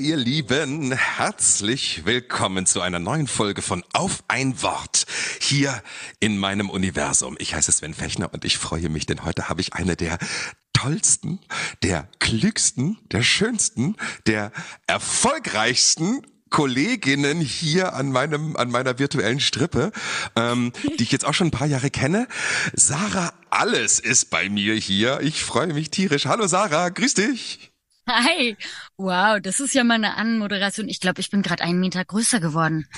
Ihr Lieben, herzlich willkommen zu einer neuen Folge von Auf ein Wort hier in meinem Universum. Ich heiße Sven Fechner und ich freue mich, denn heute habe ich eine der tollsten, der klügsten, der schönsten, der erfolgreichsten Kolleginnen hier an meinem an meiner virtuellen Strippe, ähm, die ich jetzt auch schon ein paar Jahre kenne. Sarah Alles ist bei mir hier. Ich freue mich tierisch. Hallo Sarah, grüß dich. Hi, wow, das ist ja mal eine Anmoderation. Ich glaube, ich bin gerade einen Meter größer geworden.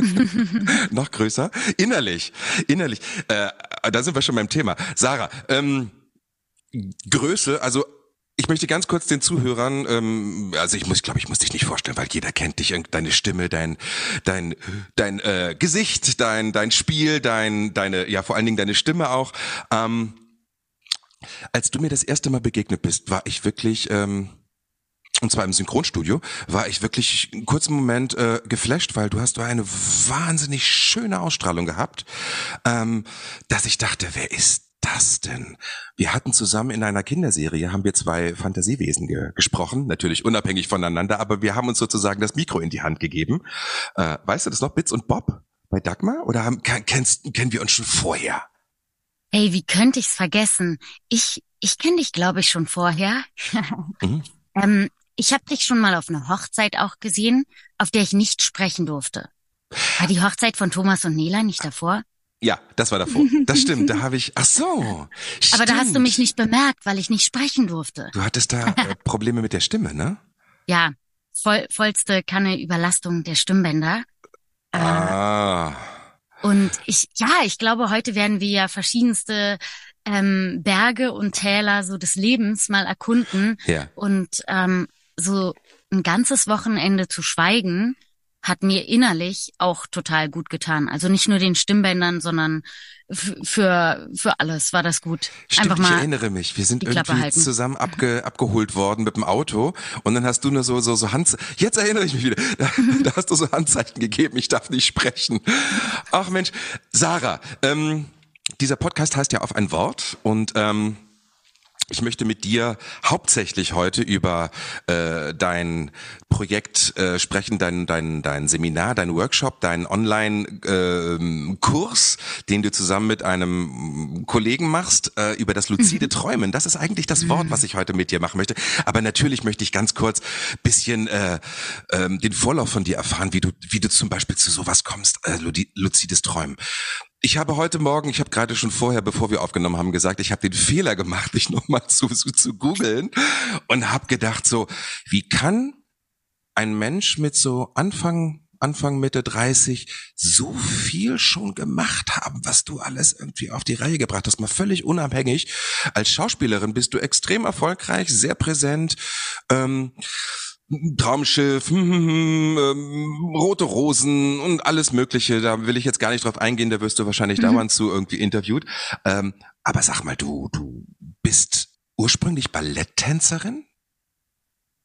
Noch größer? Innerlich, innerlich. Äh, da sind wir schon beim Thema. Sarah, ähm, Größe, also ich möchte ganz kurz den Zuhörern, ähm, also ich muss, glaube ich, muss dich nicht vorstellen, weil jeder kennt dich, deine Stimme, dein, dein, dein äh, Gesicht, dein, dein Spiel, dein, deine, ja vor allen Dingen deine Stimme auch. Ähm, als du mir das erste Mal begegnet bist, war ich wirklich, ähm, und zwar im Synchronstudio, war ich wirklich einen kurzen Moment äh, geflasht, weil du hast eine wahnsinnig schöne Ausstrahlung gehabt, ähm, dass ich dachte, wer ist das denn? Wir hatten zusammen in einer Kinderserie, haben wir zwei Fantasiewesen ge gesprochen, natürlich unabhängig voneinander, aber wir haben uns sozusagen das Mikro in die Hand gegeben. Äh, weißt du das noch, Bits und Bob bei Dagmar? Oder haben, kennst, kennen wir uns schon vorher? Ey, wie könnte ich's vergessen? Ich, ich kenne dich, glaube ich, schon vorher. mhm. ähm, ich habe dich schon mal auf einer Hochzeit auch gesehen, auf der ich nicht sprechen durfte. War die Hochzeit von Thomas und Nela nicht davor? Ja, das war davor. Das stimmt. Da habe ich. Ach so. Stimmt. Aber da hast du mich nicht bemerkt, weil ich nicht sprechen durfte. Du hattest da äh, Probleme mit der Stimme, ne? Ja, voll, vollste Kanne Überlastung der Stimmbänder. Ah. Äh, und ich, ja, ich glaube, heute werden wir ja verschiedenste ähm, Berge und Täler so des Lebens mal erkunden. Ja. Und ähm, so ein ganzes Wochenende zu schweigen, hat mir innerlich auch total gut getan. Also nicht nur den Stimmbändern, sondern für für alles war das gut. Stimmt, Einfach mal ich erinnere mich. Wir sind irgendwie halten. zusammen abge, abgeholt worden mit dem Auto und dann hast du nur so so so Hand. Jetzt erinnere ich mich wieder. Da, da hast du so Handzeichen gegeben. Ich darf nicht sprechen. Ach Mensch, Sarah. Ähm, dieser Podcast heißt ja auf ein Wort und ähm, ich möchte mit dir hauptsächlich heute über äh, dein Projekt äh, sprechen, dein, dein, dein Seminar, dein Workshop, dein Online-Kurs, äh, den du zusammen mit einem Kollegen machst, äh, über das luzide mhm. Träumen. Das ist eigentlich das Wort, was ich heute mit dir machen möchte. Aber natürlich möchte ich ganz kurz bisschen äh, äh, den Vorlauf von dir erfahren, wie du, wie du zum Beispiel zu sowas kommst, äh, luzides Träumen. Ich habe heute Morgen, ich habe gerade schon vorher, bevor wir aufgenommen haben, gesagt, ich habe den Fehler gemacht, dich nochmal zu, zu, zu googeln und habe gedacht so, wie kann ein Mensch mit so Anfang, Anfang Mitte 30 so viel schon gemacht haben, was du alles irgendwie auf die Reihe gebracht hast, mal völlig unabhängig. Als Schauspielerin bist du extrem erfolgreich, sehr präsent. Ähm, Traumschiff, hm, hm, hm, ähm, rote Rosen und alles Mögliche. Da will ich jetzt gar nicht drauf eingehen, da wirst du wahrscheinlich mhm. dauernd zu irgendwie interviewt. Ähm, aber sag mal, du, du bist ursprünglich Balletttänzerin?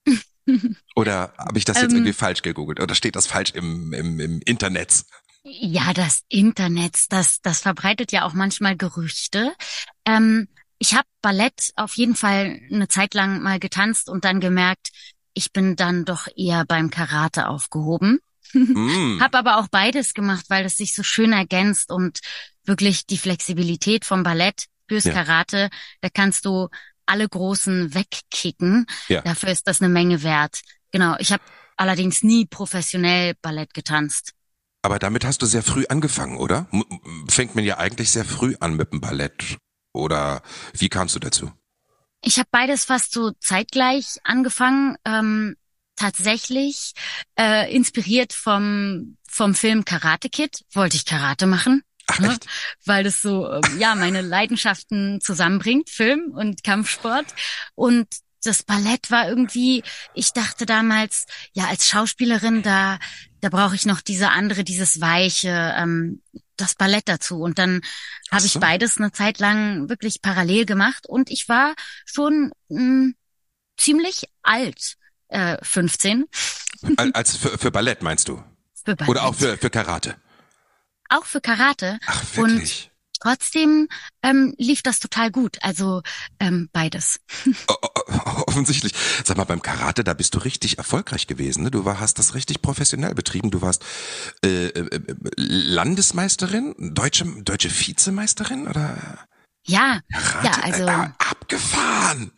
Oder habe ich das jetzt ähm, irgendwie falsch gegoogelt? Oder steht das falsch im, im, im Internet? Ja, das Internet, das, das verbreitet ja auch manchmal Gerüchte. Ähm, ich habe Ballett auf jeden Fall eine Zeit lang mal getanzt und dann gemerkt, ich bin dann doch eher beim Karate aufgehoben. Mm. Hab aber auch beides gemacht, weil es sich so schön ergänzt und wirklich die Flexibilität vom Ballett fürs ja. Karate, da kannst du alle Großen wegkicken. Ja. Dafür ist das eine Menge wert. Genau, ich habe allerdings nie professionell Ballett getanzt. Aber damit hast du sehr früh angefangen, oder? Fängt man ja eigentlich sehr früh an mit dem Ballett. Oder wie kamst du dazu? Ich habe beides fast so zeitgleich angefangen. Ähm, tatsächlich äh, inspiriert vom vom Film Karate Kid wollte ich Karate machen. Ach, ne? Weil das so ähm, ja meine Leidenschaften zusammenbringt, Film und Kampfsport. Und das Ballett war irgendwie, ich dachte damals, ja, als Schauspielerin, da, da brauche ich noch diese andere, dieses Weiche, ähm, das Ballett dazu. Und dann habe ich beides eine Zeit lang wirklich parallel gemacht und ich war schon mh, hm, ziemlich alt, äh, 15. Als für, für Ballett meinst du? Für Ballett. Oder auch für, für Karate? Auch für Karate. Ach, wirklich? Und Trotzdem ähm, lief das total gut, also ähm, beides. Offensichtlich. Sag mal, beim Karate, da bist du richtig erfolgreich gewesen. Ne? Du war, hast das richtig professionell betrieben. Du warst äh, äh, äh Landesmeisterin, deutsche, deutsche Vizemeisterin oder? Ja, Karate, ja, also äh, abgefahren,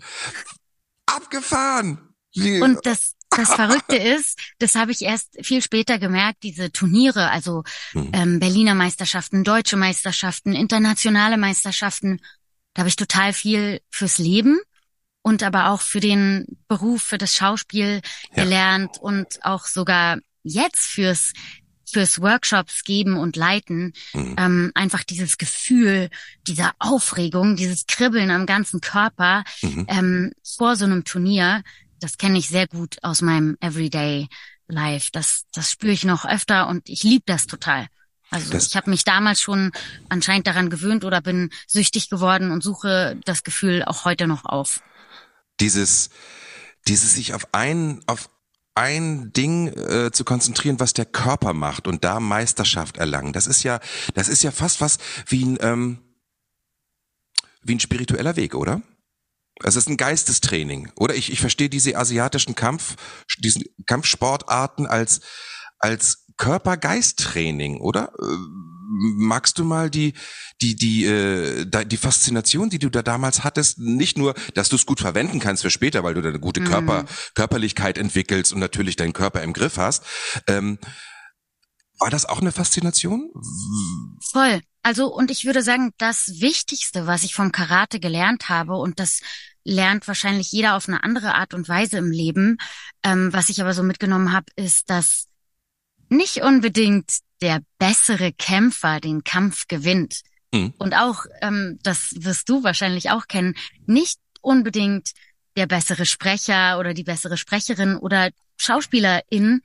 abgefahren. Wie? Und das das Verrückte ist, das habe ich erst viel später gemerkt, diese Turniere, also mhm. ähm, Berliner Meisterschaften, deutsche Meisterschaften, internationale Meisterschaften, da habe ich total viel fürs Leben und aber auch für den Beruf, für das Schauspiel ja. gelernt und auch sogar jetzt fürs fürs Workshops geben und leiten, mhm. ähm, einfach dieses Gefühl, dieser Aufregung, dieses Kribbeln am ganzen Körper mhm. ähm, vor so einem Turnier, das kenne ich sehr gut aus meinem Everyday Life. Das, das spüre ich noch öfter und ich liebe das total. Also das ich habe mich damals schon anscheinend daran gewöhnt oder bin süchtig geworden und suche das Gefühl auch heute noch auf. Dieses, dieses sich auf ein, auf ein Ding äh, zu konzentrieren, was der Körper macht und da Meisterschaft erlangen. Das ist ja, das ist ja fast was wie ein, ähm, wie ein spiritueller Weg, oder? Es ist ein Geistestraining, oder? Ich, ich verstehe diese asiatischen Kampf, diesen Kampfsportarten als, als Körper-Geist-Training, oder? Magst du mal die, die, die, äh, die Faszination, die du da damals hattest, nicht nur, dass du es gut verwenden kannst für später, weil du da eine gute Körper, mhm. Körperlichkeit entwickelst und natürlich deinen Körper im Griff hast, ähm, war das auch eine Faszination? Voll. Also, und ich würde sagen, das Wichtigste, was ich vom Karate gelernt habe, und das lernt wahrscheinlich jeder auf eine andere Art und Weise im Leben, ähm, was ich aber so mitgenommen habe, ist, dass nicht unbedingt der bessere Kämpfer den Kampf gewinnt. Mhm. Und auch, ähm, das wirst du wahrscheinlich auch kennen, nicht unbedingt der bessere Sprecher oder die bessere Sprecherin oder Schauspielerin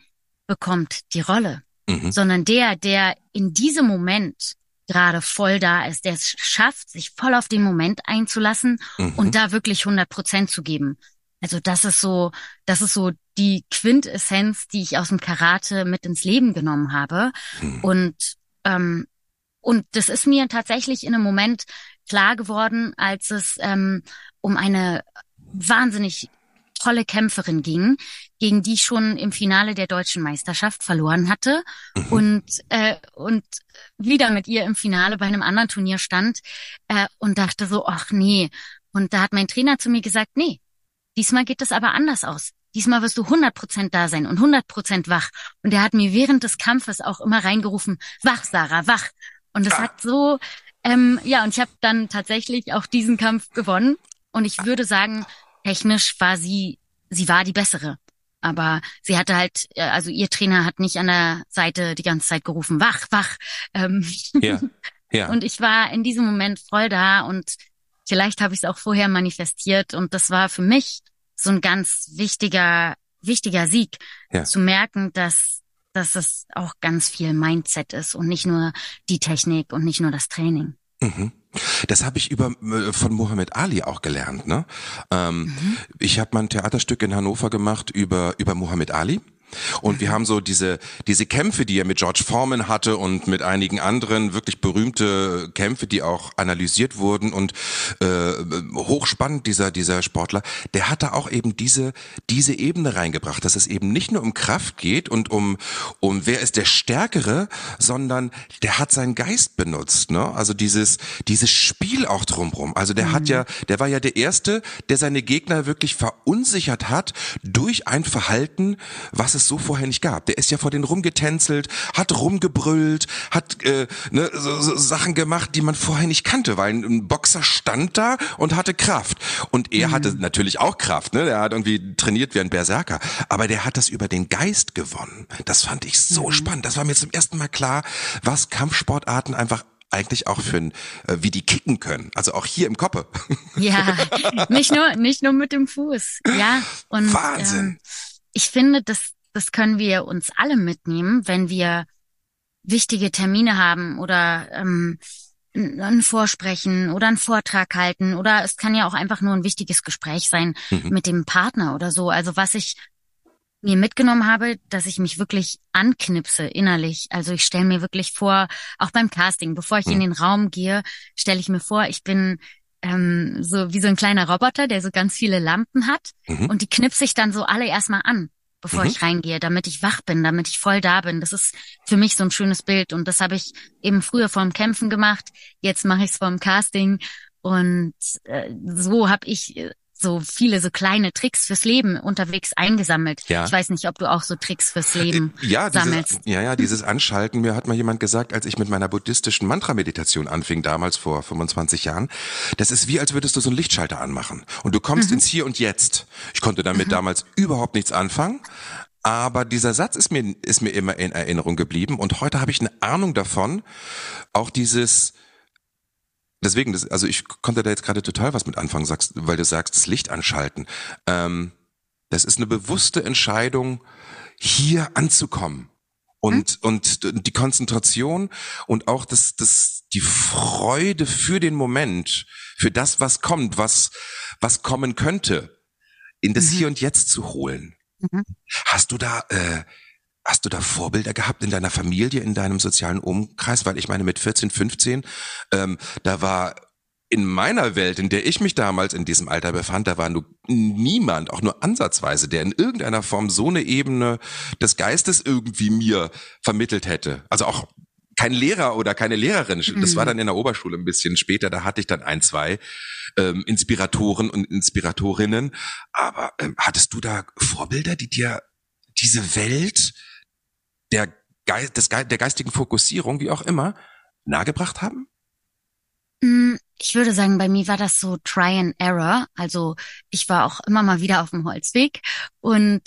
bekommt die Rolle mhm. sondern der, der in diesem Moment gerade voll da ist, der es schafft, sich voll auf den Moment einzulassen mhm. und da wirklich 100 Prozent zu geben. Also das ist so, das ist so die Quintessenz, die ich aus dem Karate mit ins Leben genommen habe. Mhm. Und ähm, und das ist mir tatsächlich in einem Moment klar geworden, als es ähm, um eine wahnsinnig tolle Kämpferin ging, gegen die ich schon im Finale der deutschen Meisterschaft verloren hatte mhm. und äh, und wieder mit ihr im Finale bei einem anderen Turnier stand äh, und dachte so, ach nee. Und da hat mein Trainer zu mir gesagt, nee, diesmal geht es aber anders aus. Diesmal wirst du 100% da sein und 100% wach. Und er hat mir während des Kampfes auch immer reingerufen, wach, Sarah, wach. Und das ah. hat so, ähm, ja, und ich habe dann tatsächlich auch diesen Kampf gewonnen. Und ich würde sagen, technisch war sie, sie war die bessere. Aber sie hatte halt, äh, also ihr Trainer hat nicht an der Seite die ganze Zeit gerufen, wach, wach. Ähm, ja, ja. Und ich war in diesem Moment voll da und vielleicht habe ich es auch vorher manifestiert und das war für mich so ein ganz wichtiger, wichtiger Sieg, ja. zu merken, dass, dass es auch ganz viel Mindset ist und nicht nur die Technik und nicht nur das Training. Mhm. Das habe ich über äh, von Muhammad Ali auch gelernt. Ne? Ähm, mhm. Ich habe mein Theaterstück in Hannover gemacht über über Muhammad Ali. Und wir haben so diese, diese Kämpfe, die er mit George Foreman hatte und mit einigen anderen wirklich berühmte Kämpfe, die auch analysiert wurden und äh, hochspannend, dieser, dieser Sportler, der hatte auch eben diese, diese Ebene reingebracht, dass es eben nicht nur um Kraft geht und um, um wer ist der Stärkere, sondern der hat seinen Geist benutzt, ne? Also dieses, dieses Spiel auch drumrum. Also der mhm. hat ja, der war ja der Erste, der seine Gegner wirklich verunsichert hat durch ein Verhalten, was es so vorher nicht gab. Der ist ja vor den rumgetänzelt, hat rumgebrüllt, hat äh, ne, so, so Sachen gemacht, die man vorher nicht kannte, weil ein Boxer stand da und hatte Kraft. Und er mhm. hatte natürlich auch Kraft, ne? Der hat irgendwie trainiert wie ein Berserker. Aber der hat das über den Geist gewonnen. Das fand ich so mhm. spannend. Das war mir zum ersten Mal klar, was Kampfsportarten einfach eigentlich auch für ein, äh, wie die kicken können. Also auch hier im Koppe. Ja, nicht nur, nicht nur mit dem Fuß. Ja, und Wahnsinn. Ähm, ich finde, das, das können wir uns alle mitnehmen, wenn wir wichtige Termine haben oder ähm, ein Vorsprechen oder einen Vortrag halten oder es kann ja auch einfach nur ein wichtiges Gespräch sein Mhm. mit dem Partner oder so. Also was ich mir mitgenommen habe, dass ich mich wirklich anknipse innerlich. Also ich stelle mir wirklich vor, auch beim Casting, bevor ich in Mhm. den Raum gehe, stelle ich mir vor, ich bin ähm, so wie so ein kleiner Roboter, der so ganz viele Lampen hat Mhm. und die knipse ich dann so alle erstmal an, bevor Mhm. ich reingehe, damit ich wach bin, damit ich voll da bin. Das ist für mich so ein schönes Bild und das habe ich eben früher vorm Kämpfen gemacht. Jetzt mache ich es vorm Casting und äh, so habe ich äh, so viele so kleine Tricks fürs Leben unterwegs eingesammelt. Ja. Ich weiß nicht, ob du auch so Tricks fürs Leben Ja, sammelst. dieses, ja, ja, dieses Anschalten. Mir hat mal jemand gesagt, als ich mit meiner buddhistischen Mantra-Meditation anfing, damals vor 25 Jahren, das ist wie, als würdest du so einen Lichtschalter anmachen. Und du kommst ins Hier und Jetzt. Ich konnte damit damals überhaupt nichts anfangen. Aber dieser Satz ist mir, ist mir immer in Erinnerung geblieben. Und heute habe ich eine Ahnung davon. Auch dieses, deswegen, das, also ich konnte da jetzt gerade total was mit anfangen, sagst, weil du sagst, das Licht anschalten. Ähm, das ist eine bewusste Entscheidung, hier anzukommen. Und, und die Konzentration und auch das, das, die Freude für den Moment, für das, was kommt, was, was kommen könnte, in das Mhm. Hier und Jetzt zu holen. Mhm. Hast du da, äh, hast du da Vorbilder gehabt in deiner Familie, in deinem sozialen Umkreis? Weil ich meine, mit 14, 15, ähm, da war in meiner Welt, in der ich mich damals in diesem Alter befand, da war nur niemand, auch nur ansatzweise, der in irgendeiner Form so eine Ebene des Geistes irgendwie mir vermittelt hätte. Also auch kein Lehrer oder keine Lehrerin. Das Mhm. war dann in der Oberschule ein bisschen später. Da hatte ich dann ein, zwei ähm, Inspiratoren und Inspiratorinnen. Aber ähm, hattest du da Vorbilder, die dir diese Welt der, Ge des der geistigen Fokussierung, wie auch immer, nahegebracht haben? Mm, Ich würde sagen, bei mir war das so Try and Error. Also ich war auch immer mal wieder auf dem Holzweg und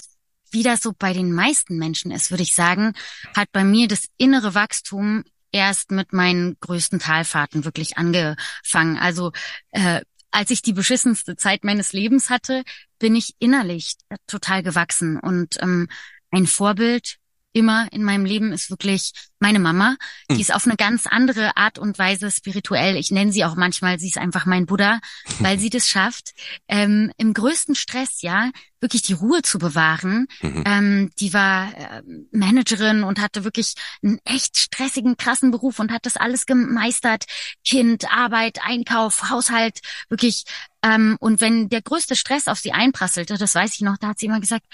wie das so bei den meisten Menschen ist, würde ich sagen, hat bei mir das innere Wachstum erst mit meinen größten Talfahrten wirklich angefangen. Also äh, als ich die beschissenste Zeit meines Lebens hatte, bin ich innerlich total gewachsen und ähm, ein Vorbild immer in meinem Leben ist wirklich meine Mama. Die Mhm. ist auf eine ganz andere Art und Weise spirituell. Ich nenne sie auch manchmal, sie ist einfach mein Buddha, weil sie das schafft, ähm, im größten Stress, ja, wirklich die Ruhe zu bewahren. Mhm. Ähm, die war äh, Managerin und hatte wirklich einen echt stressigen, krassen Beruf und hat das alles gemeistert. Kind, Arbeit, Einkauf, Haushalt, wirklich. Ähm, und wenn der größte Stress auf sie einprasselte, das weiß ich noch, da hat sie immer gesagt,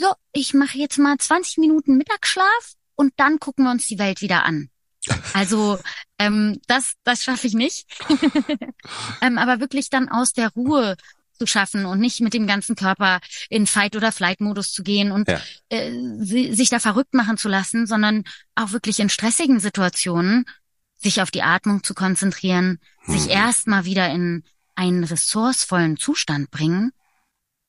so, ich mache jetzt mal 20 Minuten Mittagsschlaf und dann gucken wir uns die Welt wieder an. Also ähm, das, das schaffe ich nicht. ähm, aber wirklich dann aus der Ruhe zu schaffen und nicht mit dem ganzen Körper in Fight- oder Flight-Modus zu gehen und Ja. äh, si- sich da verrückt machen zu lassen, sondern auch wirklich in stressigen Situationen sich auf die Atmung zu konzentrieren, sich Mhm. erstmal wieder in einen ressourcevollen Zustand bringen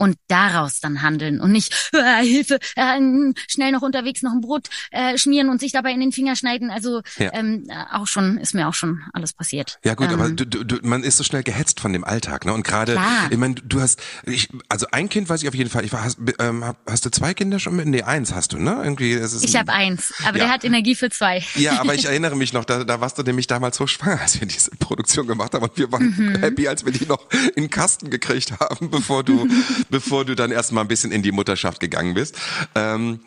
und daraus dann handeln und nicht äh, Hilfe, äh, schnell noch unterwegs noch ein Brot äh, schmieren und sich dabei in den Finger schneiden. Also Ja. ähm, äh, auch schon ist mir auch schon alles passiert. Ja gut, ähm, aber du, du, man ist so schnell gehetzt von dem Alltag, ne? Und gerade, ich meine, du hast, ich, also ein Kind weiß ich auf jeden Fall. Ich war, hast, ähm, hast du zwei Kinder schon? mit? Nee, eins hast du, ne? Irgendwie. Es ist ich habe eins, aber Ja. der hat Energie für zwei. Ja, aber ich erinnere mich noch, da, da warst du nämlich damals hochschwanger, als wir diese Produktion gemacht haben und wir waren Mhm. happy, als wir die noch in den Kasten gekriegt haben, bevor du, bevor du dann erstmal ein bisschen in die Mutterschaft gegangen bist. Ähm,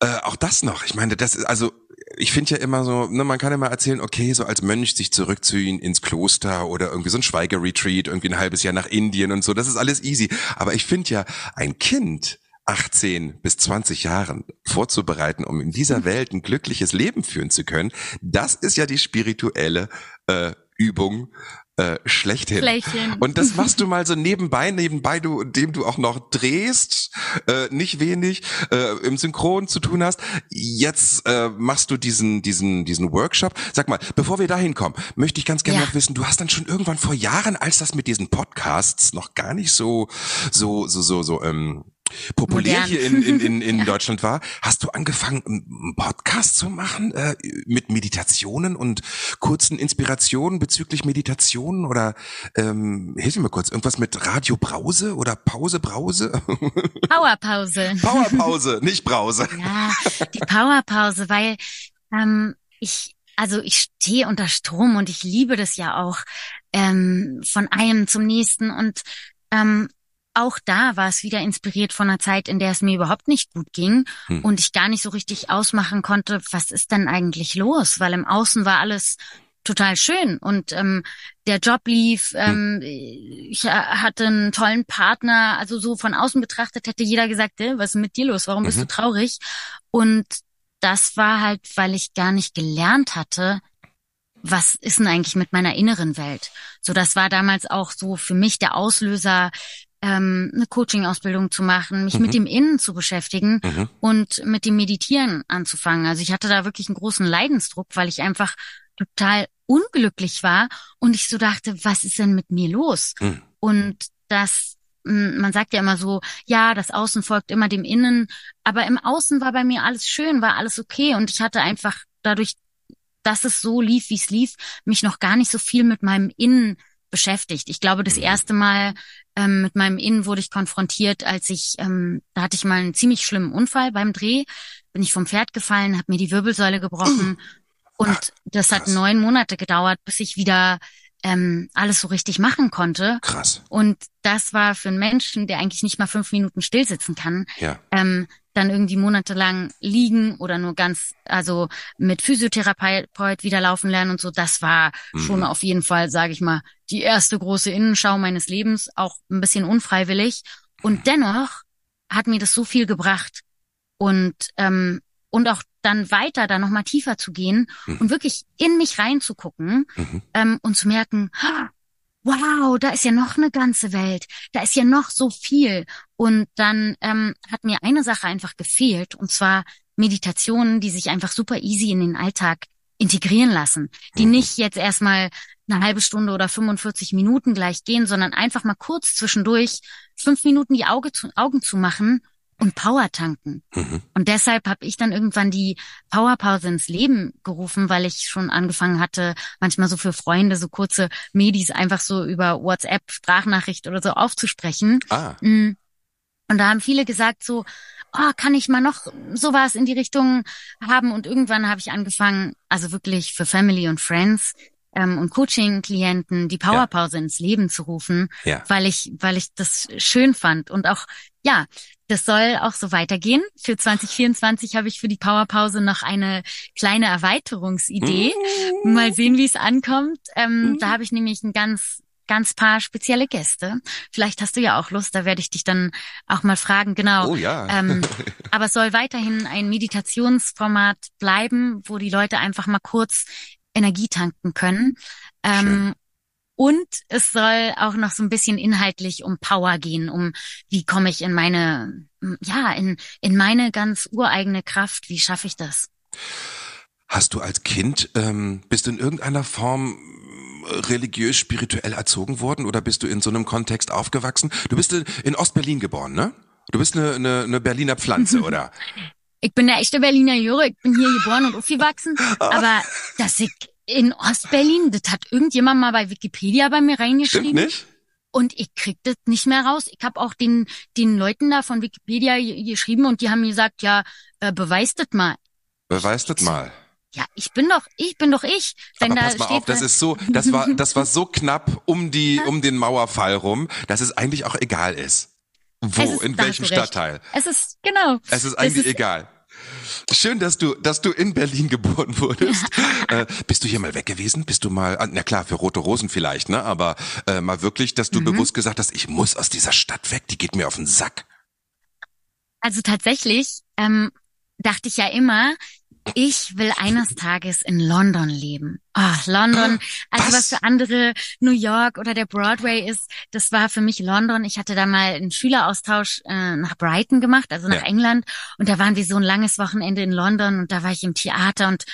äh, auch das noch. Ich meine, das ist also ich finde ja immer so, ne, man kann immer erzählen, okay, so als Mönch sich zurückziehen ins Kloster oder irgendwie so ein Schweigeretreat, irgendwie ein halbes Jahr nach Indien und so, das ist alles easy. Aber ich finde ja, ein Kind 18 bis 20 Jahren vorzubereiten, um in dieser Welt ein glückliches Leben führen zu können, das ist ja die spirituelle äh, Übung äh, schlechthin. Schlechthin. Und das machst du mal so nebenbei, nebenbei, du, dem du auch noch drehst, äh, nicht wenig, äh, im Synchron zu tun hast. Jetzt äh, machst du diesen, diesen, diesen Workshop. Sag mal, bevor wir dahin kommen, möchte ich ganz gerne Ja. noch wissen, du hast dann schon irgendwann vor Jahren, als das mit diesen Podcasts noch gar nicht so, so, so, so, so, ähm, populär modern. hier in, in, in, in Ja. Deutschland war, hast du angefangen, einen Podcast zu machen äh, mit Meditationen und kurzen Inspirationen bezüglich Meditationen oder ähm, hilf mir mal kurz, irgendwas mit Radio Brause oder Pause Brause? Powerpause. Powerpause, nicht Brause. Ja, die Powerpause, weil ähm, ich, also ich stehe unter Strom und ich liebe das ja auch ähm, von einem zum nächsten und ähm, auch da war es wieder inspiriert von einer Zeit, in der es mir überhaupt nicht gut ging Hm. und ich gar nicht so richtig ausmachen konnte, was ist denn eigentlich los? Weil im Außen war alles total schön und ähm, der Job lief, ähm, ich äh, hatte einen tollen Partner, also so von außen betrachtet hätte jeder gesagt, äh, was ist mit dir los, warum bist Mhm. du traurig? Und das war halt, weil ich gar nicht gelernt hatte, was ist denn eigentlich mit meiner inneren Welt? So, das war damals auch so für mich der Auslöser, ähm, eine Coaching-Ausbildung zu machen, mich Mhm. mit dem Innen zu beschäftigen Mhm. und mit dem Meditieren anzufangen. Also ich hatte da wirklich einen großen Leidensdruck, weil ich einfach total unglücklich war und ich so dachte, was ist denn mit mir los? Mhm. Und das, man sagt ja immer so, ja, das Außen folgt immer dem Innen, aber im Außen war bei mir alles schön, war alles okay und ich hatte einfach dadurch, dass es so lief, wie es lief, mich noch gar nicht so viel mit meinem Innen beschäftigt. Ich glaube, das erste Mal ähm, mit meinem Innen wurde ich konfrontiert, als ich, ähm, da hatte ich mal einen ziemlich schlimmen Unfall beim Dreh, bin ich vom Pferd gefallen, habe mir die Wirbelsäule gebrochen und das hat neun Monate gedauert, bis ich wieder ähm, alles so richtig machen konnte. Krass. Und das war für einen Menschen, der eigentlich nicht mal fünf Minuten stillsitzen kann, Ja. ähm, dann irgendwie monatelang liegen oder nur ganz, also mit Physiotherapeut wieder laufen lernen und so, das war schon Mhm. auf jeden Fall, sage ich mal, die erste große Innenschau meines Lebens, auch ein bisschen unfreiwillig. Und dennoch hat mir das so viel gebracht und ähm, und auch dann weiter, da noch mal tiefer zu gehen Mhm. und wirklich in mich reinzugucken Mhm. ähm, und zu merken, "Ah, wow, da ist ja noch eine ganze Welt, da ist ja noch so viel. Und dann ähm, hat mir eine Sache einfach gefehlt, und zwar Meditationen, die sich einfach super easy in den Alltag integrieren lassen, die Mhm. nicht jetzt erstmal eine halbe Stunde oder 45 Minuten gleich gehen, sondern einfach mal kurz zwischendurch fünf Minuten die Auge zu, Augen zu machen und Power tanken. Mhm. Und deshalb habe ich dann irgendwann die Powerpause ins Leben gerufen, weil ich schon angefangen hatte, manchmal so für Freunde so kurze Medis einfach so über WhatsApp, Sprachnachricht oder so aufzusprechen. Ah. Mm. Und da haben viele gesagt so, oh, kann ich mal noch sowas in die Richtung haben? Und irgendwann habe ich angefangen, also wirklich für Family und Friends ähm, und Coaching-Klienten die Powerpause ins Leben zu rufen, Ja. weil ich, weil ich das schön fand und auch, ja, das soll auch so weitergehen. Für 2024 habe ich für die Powerpause noch eine kleine Erweiterungsidee. Mhm. Mal sehen, wie es ankommt. Ähm, Da habe ich nämlich ein ganz, ganz paar spezielle Gäste. Vielleicht hast du ja auch Lust, da werde ich dich dann auch mal fragen. Genau. Oh ja. Ähm, aber es soll weiterhin ein Meditationsformat bleiben, wo die Leute einfach mal kurz Energie tanken können. Ähm, und es soll auch noch so ein bisschen inhaltlich um Power gehen, um wie komme ich in meine, ja, in, in meine ganz ureigene Kraft, wie schaffe ich das? Hast du als Kind, ähm, bist du in irgendeiner Form äh, religiös, spirituell erzogen worden oder bist du in so einem Kontext aufgewachsen? Du bist in, in Ostberlin geboren, ne? Du bist eine, eine, eine Berliner Pflanze, oder? Ich bin der echte Berliner Jure, ich bin hier geboren und aufgewachsen, aber dass ich in Ostberlin, das hat irgendjemand mal bei Wikipedia bei mir Stimmt reingeschrieben. nicht? Und ich krieg das nicht mehr raus. Ich habe auch den, den Leuten da von Wikipedia ge- geschrieben und die haben mir gesagt, ja, äh, beweist das mal. Beweist das mal. Ja, ich bin doch, ich bin doch ich. Wenn Aber da pass mal steht, auf, das äh, ist so, das war, das war so knapp um die, um den Mauerfall rum, dass es eigentlich auch egal ist. Wo, Es ist- in welchem. Stadtteil. Es ist, genau. Es ist eigentlich ist- egal. Schön, dass du, dass du in Berlin geboren wurdest. äh, bist du hier mal weg gewesen? Bist du mal, ah, na klar, für Rote Rosen vielleicht, ne? Aber äh, mal wirklich, dass du Mhm. bewusst gesagt hast, ich muss aus dieser Stadt weg, die geht mir auf den Sack. Also tatsächlich ähm, dachte ich ja immer, ich will eines Tages in London leben. Ah, London, also Was? was für andere New York oder der Broadway ist, das war für mich London. Ich hatte da mal einen Schüleraustausch äh, nach Brighton gemacht, also nach Ja. England. Und da waren wir so ein langes Wochenende in London und da war ich im Theater und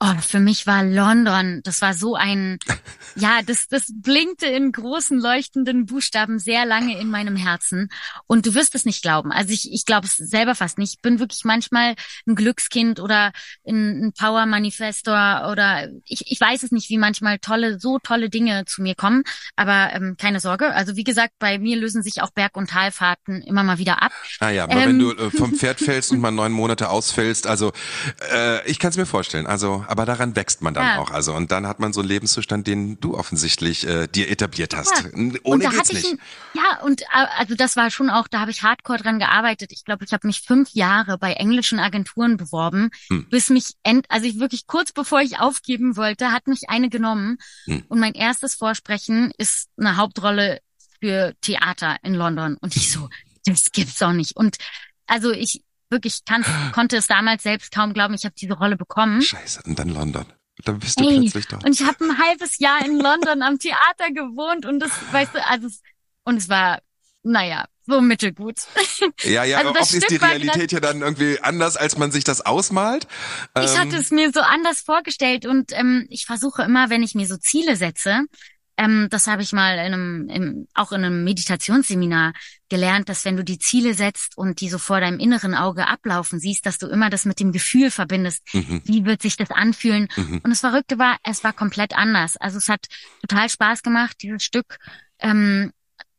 Oh, für mich war London, das war so ein, ja, das, das blinkte in großen leuchtenden Buchstaben sehr lange in meinem Herzen. Und du wirst es nicht glauben. Also ich, ich glaube es selber fast nicht. Ich bin wirklich manchmal ein Glückskind oder ein, ein Power-Manifestor oder ich, ich weiß es nicht, wie manchmal tolle, so tolle Dinge zu mir kommen. Aber ähm, keine Sorge. Also wie gesagt, bei mir lösen sich auch Berg- und Talfahrten immer mal wieder ab. Ah ja, aber ähm, wenn du äh, vom Pferd fällst und mal neun Monate ausfällst, also äh, ich kann es mir vorstellen. Also aber daran wächst man dann ja. auch. Also und dann hat man so einen Lebenszustand, den du offensichtlich äh, dir etabliert hast. Ja. Ohne und geht's nicht. Ein, ja, und äh, also das war schon auch, da habe ich hardcore dran gearbeitet. Ich glaube, ich habe mich fünf Jahre bei englischen Agenturen beworben, hm. bis mich end, also ich wirklich kurz bevor ich aufgeben wollte, hat mich eine genommen. Hm. Und mein erstes Vorsprechen ist eine Hauptrolle für Theater in London. Und ich so, das gibt's doch nicht. Und also ich, wirklich kann, konnte es damals selbst kaum glauben, ich habe diese Rolle bekommen. Scheiße, und dann London. Dann bist du hey, plötzlich da. Und ich habe ein halbes Jahr in London am Theater gewohnt und das, weißt du, also und es war, naja, so mittelgut. Ja, ja, also oft ist die Realität ja dann irgendwie anders, als man sich das ausmalt. Ich ähm, hatte es mir so anders vorgestellt und ähm, ich versuche immer, wenn ich mir so Ziele setze, ähm, das habe ich mal in einem, im, auch in einem Meditationsseminar gelernt, dass wenn du die Ziele setzt und die so vor deinem inneren Auge ablaufen siehst, dass du immer das mit dem Gefühl verbindest. Mhm. Wie wird sich das anfühlen? Mhm. Und das Verrückte war, es war komplett anders. Also es hat total Spaß gemacht, dieses Stück ähm,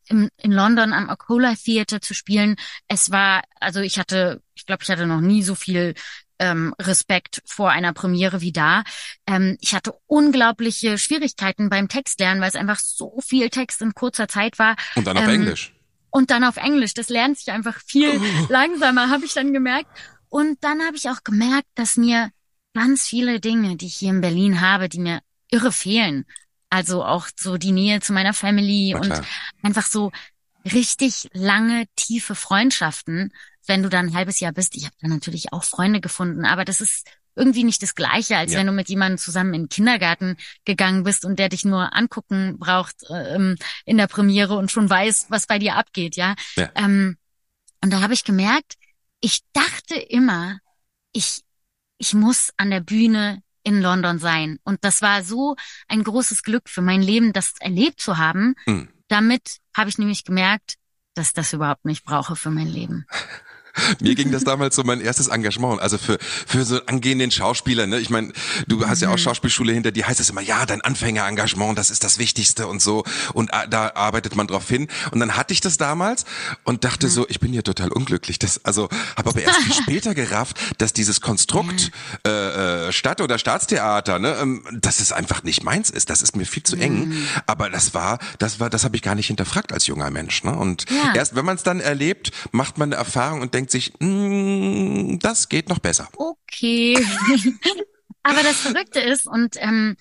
im, in London am Acola Theatre zu spielen. Es war, also ich hatte, ich glaube, ich hatte noch nie so viel ähm, Respekt vor einer Premiere wie da. Ähm, ich hatte unglaubliche Schwierigkeiten beim Textlernen, weil es einfach so viel Text in kurzer Zeit war. Und dann auf ähm, Englisch. Und dann auf Englisch. Das lernt sich einfach viel oh. langsamer, habe ich dann gemerkt. Und dann habe ich auch gemerkt, dass mir ganz viele Dinge, die ich hier in Berlin habe, die mir irre fehlen. Also auch so die Nähe zu meiner Family und einfach so richtig lange, tiefe Freundschaften wenn du dann ein halbes Jahr bist, ich habe da natürlich auch Freunde gefunden, aber das ist irgendwie nicht das Gleiche, als ja. wenn du mit jemandem zusammen in den Kindergarten gegangen bist und der dich nur angucken braucht ähm, in der Premiere und schon weiß, was bei dir abgeht, ja. ja. Ähm, und da habe ich gemerkt, ich dachte immer, ich ich muss an der Bühne in London sein. Und das war so ein großes Glück für mein Leben, das erlebt zu haben. Mhm. Damit habe ich nämlich gemerkt, dass das überhaupt nicht brauche für mein Leben. Mir ging das damals so mein erstes Engagement. Also für, für so angehenden Schauspieler, ne? Ich meine, du hast ja auch mhm. Schauspielschule hinter dir, heißt es immer, ja, dein Anfängerengagement, das ist das Wichtigste und so. Und äh, da arbeitet man drauf hin. Und dann hatte ich das damals und dachte mhm. so, ich bin hier total unglücklich. Das, also habe aber erst viel später gerafft, dass dieses Konstrukt mhm. äh, äh, Stadt- oder Staatstheater, ne, ähm, dass es einfach nicht meins ist. Das ist mir viel zu eng. Mhm. Aber das war, das war, das habe ich gar nicht hinterfragt als junger Mensch. Ne? Und ja. erst wenn man es dann erlebt, macht man eine Erfahrung und denkt, denkt sich, mm, das geht noch besser. Okay. Aber das Verrückte ist, und ähm,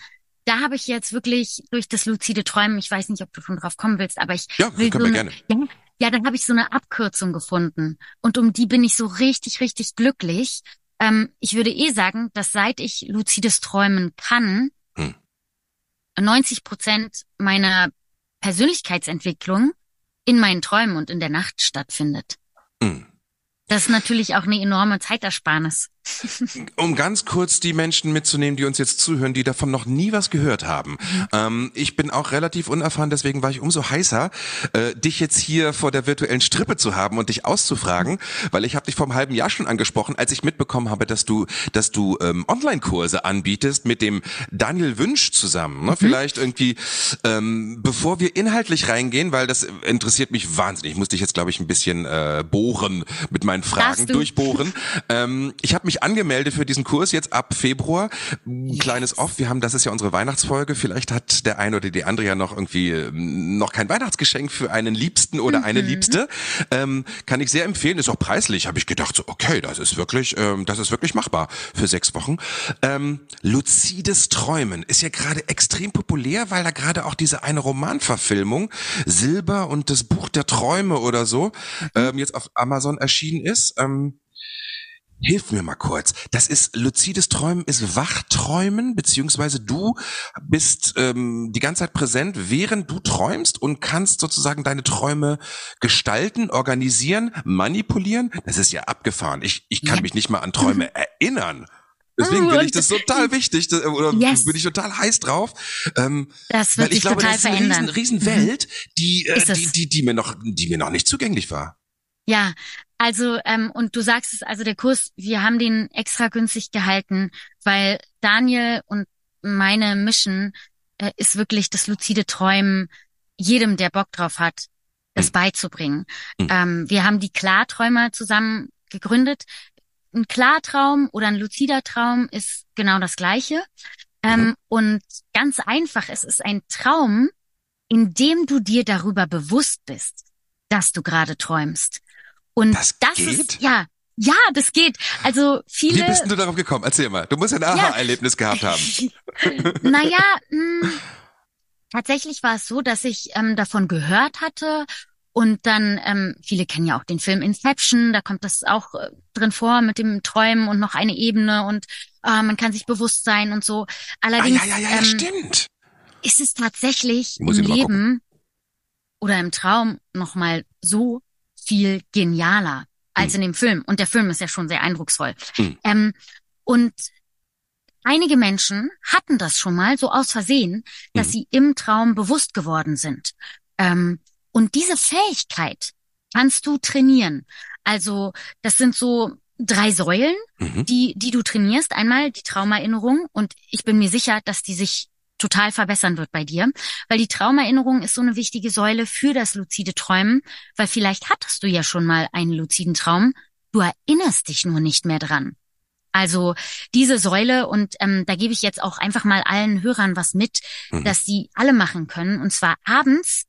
da habe ich jetzt wirklich durch das luzide Träumen, ich weiß nicht, ob du schon drauf kommen willst, aber ich ja, will können so wir eine, gerne. Ja, ja, dann habe ich so eine Abkürzung gefunden und um die bin ich so richtig, richtig glücklich. Ähm, ich würde eh sagen, dass seit ich luzides Träumen kann, hm. 90 Prozent meiner Persönlichkeitsentwicklung in meinen Träumen und in der Nacht stattfindet. Hm. Das ist natürlich auch eine enorme Zeitersparnis. Um ganz kurz die Menschen mitzunehmen, die uns jetzt zuhören, die davon noch nie was gehört haben. Ähm, ich bin auch relativ unerfahren, deswegen war ich umso heißer, äh, dich jetzt hier vor der virtuellen Strippe zu haben und dich auszufragen, weil ich habe dich vor einem halben Jahr schon angesprochen, als ich mitbekommen habe, dass du, dass du ähm, Online-Kurse anbietest mit dem Daniel Wünsch zusammen. Ne? Mhm. Vielleicht irgendwie, ähm, bevor wir inhaltlich reingehen, weil das interessiert mich wahnsinnig. Ich muss dich jetzt, glaube ich, ein bisschen äh, bohren mit meinen Fragen, durchbohren. Ähm, ich habe mich angemeldet für diesen Kurs jetzt ab Februar. Yes. Kleines Off, wir haben, das ist ja unsere Weihnachtsfolge. Vielleicht hat der eine oder die andere ja noch irgendwie ähm, noch kein Weihnachtsgeschenk für einen Liebsten oder mhm. eine Liebste. Ähm, kann ich sehr empfehlen, ist auch preislich. Habe ich gedacht, so okay, das ist wirklich, ähm, das ist wirklich machbar für sechs Wochen. Ähm, luzides Träumen ist ja gerade extrem populär, weil da gerade auch diese eine Romanverfilmung Silber und das Buch der Träume oder so mhm. ähm, jetzt auf Amazon erschienen ist. Ähm, Hilf mir mal kurz. Das ist luzides Träumen, ist Wachträumen, beziehungsweise du bist ähm, die ganze Zeit präsent, während du träumst und kannst sozusagen deine Träume gestalten, organisieren, manipulieren. Das ist ja abgefahren. Ich, ich kann mich nicht mal an Träume erinnern. Deswegen finde ich das total wichtig, das, oder Yes. bin ich total heiß drauf. Ähm, Das wird weil ich sich glaube, total das ist eine verändern. riesen, riesen Welt, die, äh, die, die, die mir noch, die mir noch nicht zugänglich war. Ja, also ähm, und du sagst es, also der Kurs, wir haben den extra günstig gehalten, weil Daniel und meine Mission äh, ist wirklich das luzide Träumen jedem, der Bock drauf hat, das Hm. beizubringen. Hm. Ähm, wir haben die Klarträumer zusammen gegründet. Ein Klartraum oder ein luzider Traum ist genau das Gleiche. Ähm, Mhm. Und ganz einfach, es ist ein Traum, in dem du dir darüber bewusst bist, dass du gerade träumst. Und Das geht? ist, ja, ja, das geht. Also Wie viele. bist denn du darauf gekommen? Erzähl mal. Du musst ein Aha-Erlebnis gehabt haben. naja, mh, tatsächlich war es so, dass ich ähm, davon gehört hatte und dann, ähm, viele kennen ja auch den Film Inception, da kommt das auch äh, drin vor mit dem Träumen und noch eine Ebene und äh, man kann sich bewusst sein und so. Ah, Allerdings ja, ja, ja, ja, ähm, stimmt. ist es tatsächlich Muss im Leben oder im Traum nochmal so viel genialer als Hm. in dem Film. Und der Film ist ja schon sehr eindrucksvoll. Hm. Ähm, und einige Menschen hatten das schon mal so aus Versehen, dass Hm. sie im Traum bewusst geworden sind. Ähm, und diese Fähigkeit kannst du trainieren. Also das sind so drei Säulen, Mhm. die, die du trainierst. Einmal die Traumerinnerung und ich bin mir sicher, dass die sich total verbessern wird bei dir, weil die Traumerinnerung ist so eine wichtige Säule für das luzide Träumen, weil vielleicht hattest du ja schon mal einen luziden Traum, du erinnerst dich nur nicht mehr dran. Also diese Säule und ähm, da gebe ich jetzt auch einfach mal allen Hörern was mit, Mhm. dass sie alle machen können und zwar abends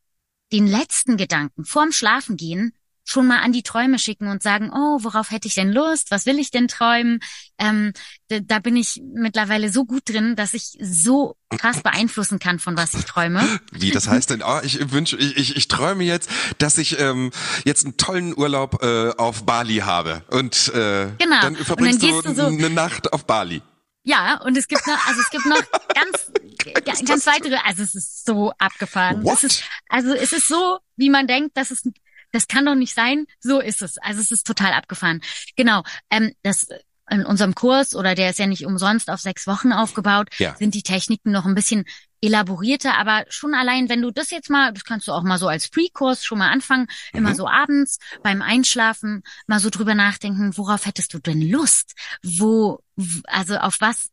den letzten Gedanken vorm Schlafengehen schon mal an die Träume schicken und sagen, oh, worauf hätte ich denn Lust? Was will ich denn träumen? Ähm, da, da bin ich mittlerweile so gut drin, dass ich so krass beeinflussen kann, von was ich träume. Wie, das heißt denn, oh, ich wünsche, ich, ich, ich träume jetzt, dass ich ähm, jetzt einen tollen Urlaub äh, auf Bali habe. Und äh, Genau. dann Und verbringst dann du, du so- eine Nacht auf Bali. Ja, und es gibt noch, also es gibt noch ganz, ganz das? weitere, also es ist so abgefahren. What? Es ist, also es ist so, wie man denkt, dass es, das kann doch nicht sein. So ist es. Also es ist total abgefahren. Genau. Ähm, das in unserem Kurs oder der ist ja nicht umsonst auf sechs Wochen aufgebaut, Ja. sind die Techniken noch ein bisschen elaborierter, aber schon allein, wenn du das jetzt mal, das kannst du auch mal so als Pre-Kurs schon mal anfangen, immer Mhm. so abends beim Einschlafen mal so drüber nachdenken, worauf hättest du denn Lust? Wo, also auf was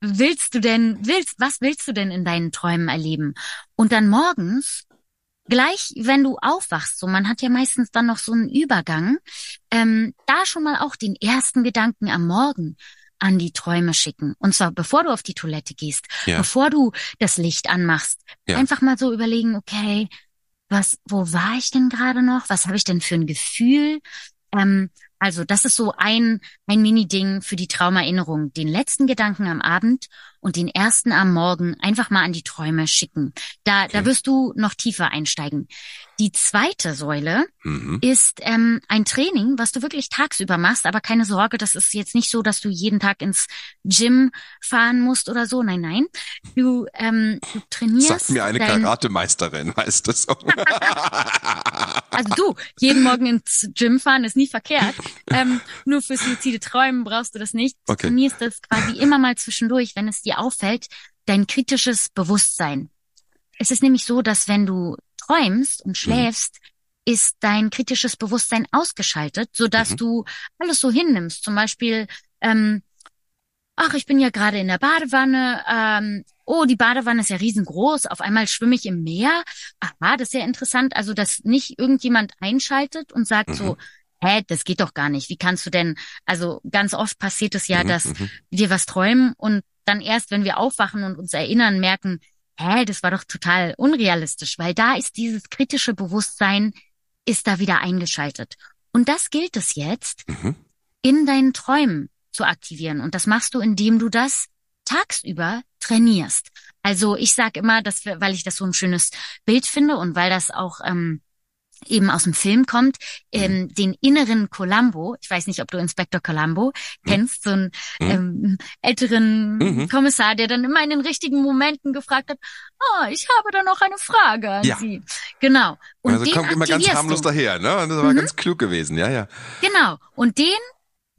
willst du denn, willst, was willst du denn in deinen Träumen erleben? Und dann morgens, gleich wenn du aufwachst, so man hat ja meistens dann noch so einen Übergang, ähm, da schon mal auch den ersten Gedanken am Morgen an die Träume schicken. Und zwar bevor du auf die Toilette gehst, Ja. bevor du das Licht anmachst. Ja. Einfach mal so überlegen, okay, was, wo war ich denn gerade noch? Was habe ich denn für ein Gefühl? Ähm, also das ist so ein, ein Mini-Ding für die Traumerinnerung. Den letzten Gedanken am Abend und den ersten am Morgen einfach mal an die Träume schicken. Da, da Okay. wirst du noch tiefer einsteigen. Die zweite Säule Mhm. ist ähm, ein Training, was du wirklich tagsüber machst, aber keine Sorge, das ist jetzt nicht so, dass du jeden Tag ins Gym fahren musst oder so. Nein, nein. Du, ähm, du trainierst. Sagt mir eine dein, Karatemeisterin, heißt das so. Also du, jeden Morgen ins Gym fahren ist nie verkehrt. Ähm, nur fürs luzide Träumen brauchst du das nicht. Du Okay. trainierst das quasi immer mal zwischendurch, wenn es dir auffällt, dein kritisches Bewusstsein. Es ist nämlich so, dass wenn du träumst und schläfst, ist dein kritisches Bewusstsein ausgeschaltet, sodass Mhm. du alles so hinnimmst. Zum Beispiel, ähm, ach, ich bin ja gerade in der Badewanne, ähm, oh, die Badewanne ist ja riesengroß, auf einmal schwimme ich im Meer. Aha, das ist ja interessant. Also, dass nicht irgendjemand einschaltet und sagt Mhm. so, hä, das geht doch gar nicht. Wie kannst du denn, also ganz oft passiert es ja, Mhm, dass mhm. wir was träumen und dann erst, wenn wir aufwachen und uns erinnern, merken, hä, das war doch total unrealistisch, weil da ist dieses kritische Bewusstsein, ist da wieder eingeschaltet. Und das gilt es jetzt, Mhm. in deinen Träumen zu aktivieren. Und das machst du, indem du das tagsüber trainierst. Also ich sage immer, dass wir, weil ich das so ein schönes Bild finde und weil das auch ähm, eben aus dem Film kommt, ähm, den inneren Columbo, ich weiß nicht, ob du Inspektor Columbo kennst, so einen Mhm. ähm, älteren Mhm. Kommissar, der dann immer in den richtigen Momenten gefragt hat, ah, ich habe da noch eine Frage an Ja. Sie. Genau. Und also den kommt immer ganz harmlos du. daher, ne? Und das war Mhm. ganz klug gewesen, ja, ja. Genau. Und den,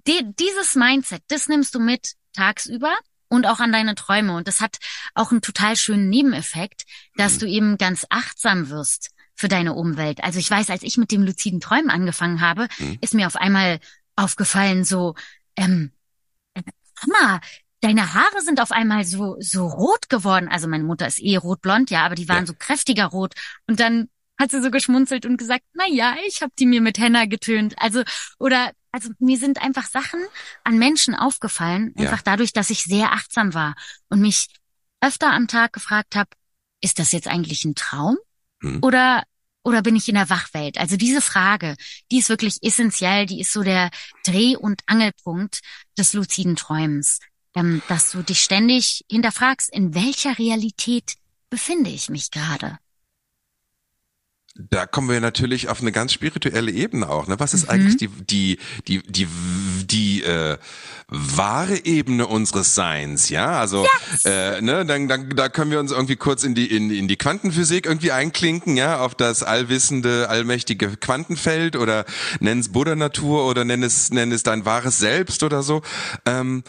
de, dieses Mindset, das nimmst du mit tagsüber und auch an deine Träume. Und das hat auch einen total schönen Nebeneffekt, dass mhm. du eben ganz achtsam wirst für deine Umwelt. Also ich weiß, als ich mit dem luziden Träumen angefangen habe, mhm. ist mir auf einmal aufgefallen, so, ähm, Mama, deine Haare sind auf einmal so, so rot geworden. Also meine Mutter ist eh rotblond, ja, aber die waren ja. so kräftiger rot. Und dann hat sie so geschmunzelt und gesagt, na ja, ich habe die mir mit Henna getönt. Also, oder, also mir sind einfach Sachen an Menschen aufgefallen, ja. einfach dadurch, dass ich sehr achtsam war und mich öfter am Tag gefragt habe, ist das jetzt eigentlich ein Traum? Hm. Oder oder bin ich in der Wachwelt? Also diese Frage, die ist wirklich essentiell, die ist so der Dreh- und Angelpunkt des luziden Träumens, ähm, dass du dich ständig hinterfragst, in welcher Realität befinde ich mich gerade? Da kommen wir natürlich auf eine ganz spirituelle Ebene auch. Ne? Was ist mhm. eigentlich die die die die die äh, wahre Ebene unseres Seins? Ja, also yes. äh, ne, dann, dann da können wir uns irgendwie kurz in die in, in die Quantenphysik irgendwie einklinken, ja, auf das allwissende, allmächtige Quantenfeld oder nenn es Buddha Natur oder nenn es nenn es dein wahres Selbst oder so. Ähm,